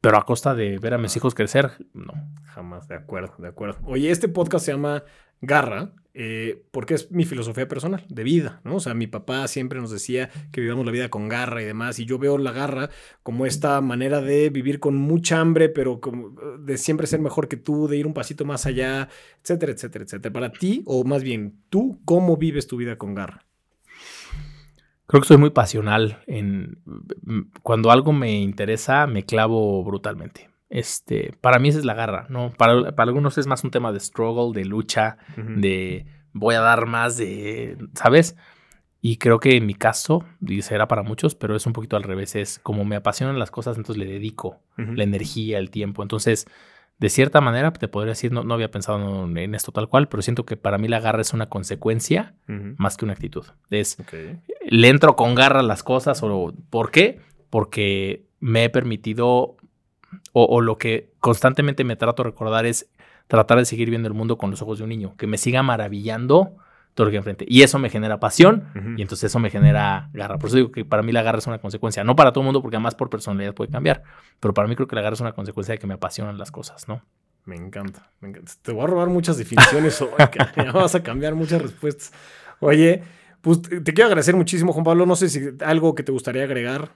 pero a costa de ver a mis hijos crecer, no. Jamás, de acuerdo, de acuerdo. Oye, este podcast se llama Garra, eh, porque es mi filosofía personal de vida, ¿no? O sea, mi papá siempre nos decía que vivamos la vida con garra y demás, y yo veo la garra como esta manera de vivir con mucha hambre, pero de siempre ser mejor que tú, de ir un pasito más allá, etcétera, etcétera, etcétera. Para ti, o más bien, tú, ¿cómo vives tu vida con garra? Creo que soy muy pasional. Cuando algo me interesa, me clavo brutalmente. Este, para mí esa es la garra, ¿no? Para, para algunos es más un tema de struggle, de lucha, de voy a dar más de, ¿sabes? Y creo que en mi caso, y será para muchos, pero es un poquito al revés, es como me apasionan las cosas, entonces le dedico la energía, el tiempo. Entonces, de cierta manera, te podría decir, no, no había pensado en esto tal cual, pero siento que para mí la garra es una consecuencia más que una actitud. Es, le entro con garra a las cosas, o ¿por qué? Porque me he permitido o, lo que constantemente me trato de recordar es tratar de seguir viendo el mundo con los ojos de un niño, que me siga maravillando todo lo que enfrente. Y eso me genera pasión y entonces eso me genera garra. Por eso digo que para mí la garra es una consecuencia. No para todo el mundo, porque además por personalidad puede cambiar, pero para mí creo que la garra es una consecuencia de que me apasionan las cosas, ¿no? Me encanta, me encanta. Te voy a robar muchas definiciones hoy, vas a cambiar muchas respuestas. Oye, pues te quiero agradecer muchísimo, Juan Pablo. No sé si algo que te gustaría agregar.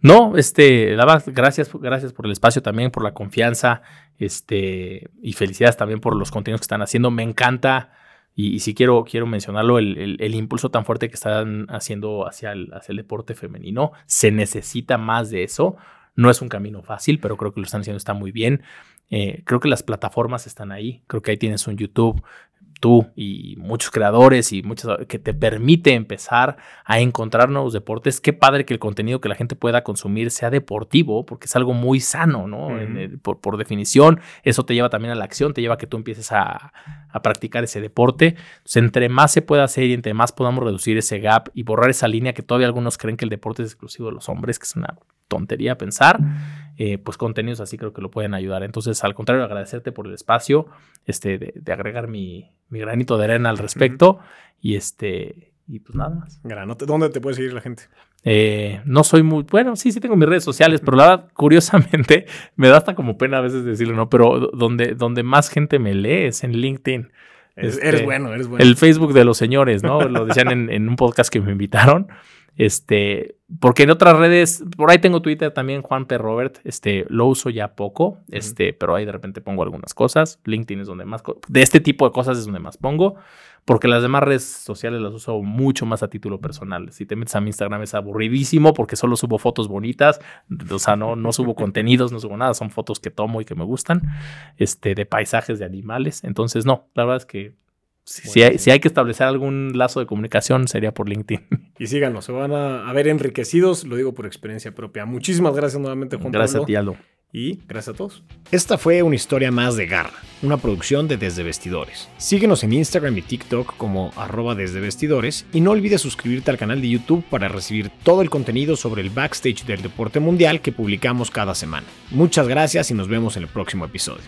No, este, daba gracias, gracias por el espacio también, por la confianza, este, y felicidades también por los contenidos que están haciendo. Me encanta, y, si quiero, quiero mencionarlo, el, impulso tan fuerte que están haciendo hacia el, hacia el deporte femenino. Se necesita más de eso. No es un camino fácil, pero creo que lo están haciendo está muy bien. Eh, creo que las plataformas están ahí. Creo que ahí tienes un YouTube, tú y muchos creadores y muchas que te permite empezar a encontrar nuevos deportes. Qué padre que el contenido que la gente pueda consumir sea deportivo, porque es algo muy sano, ¿no? por, definición, eso te lleva también a la acción, te lleva a que tú empieces a, a, practicar ese deporte. Entonces, entre más se pueda hacer y entre más podamos reducir ese gap y borrar esa línea que todavía algunos creen que el deporte es exclusivo de los hombres, que es una tontería pensar, eh, pues contenidos así creo que lo pueden ayudar. Entonces, al contrario, agradecerte por el espacio, este, de, agregar mi, granito de arena al respecto y este, y pues nada más. Granote, ¿dónde te puede seguir la gente? Eh, no soy muy, bueno, sí, sí tengo mis redes sociales, pero la verdad, curiosamente, me da hasta como pena a veces decirlo, ¿no? Pero donde, donde más gente me lee es en LinkedIn. eres este, bueno, eres bueno. El Facebook de los señores, ¿no? Lo decían en, en un podcast que me invitaron. Este, porque en otras redes, por ahí tengo Twitter también, Juan P. Robert, este, lo uso ya poco, este, pero ahí de repente pongo algunas cosas. LinkedIn es donde más, de este tipo de cosas es donde más pongo, porque las demás redes sociales las uso mucho más a título personal. Si te metes a mi Instagram es aburridísimo porque solo subo fotos bonitas, o sea, no, no subo contenidos, no subo nada, son fotos que tomo y que me gustan, este, de paisajes, de animales. Entonces, no, la verdad es que si, hay, que establecer algún lazo de comunicación, sería por LinkedIn. Y síganos, se van a, ver enriquecidos, lo digo por experiencia propia. Muchísimas gracias nuevamente, Juan Gracias a ti, Aldo. Y gracias a todos. Esta fue una historia más de Garra, una producción de Desde Vestidores. Síguenos en Instagram y TikTok como arroba desde vestidores y no olvides suscribirte al canal de YouTube para recibir todo el contenido sobre el backstage del deporte mundial que publicamos cada semana. Muchas gracias y nos vemos en el próximo episodio.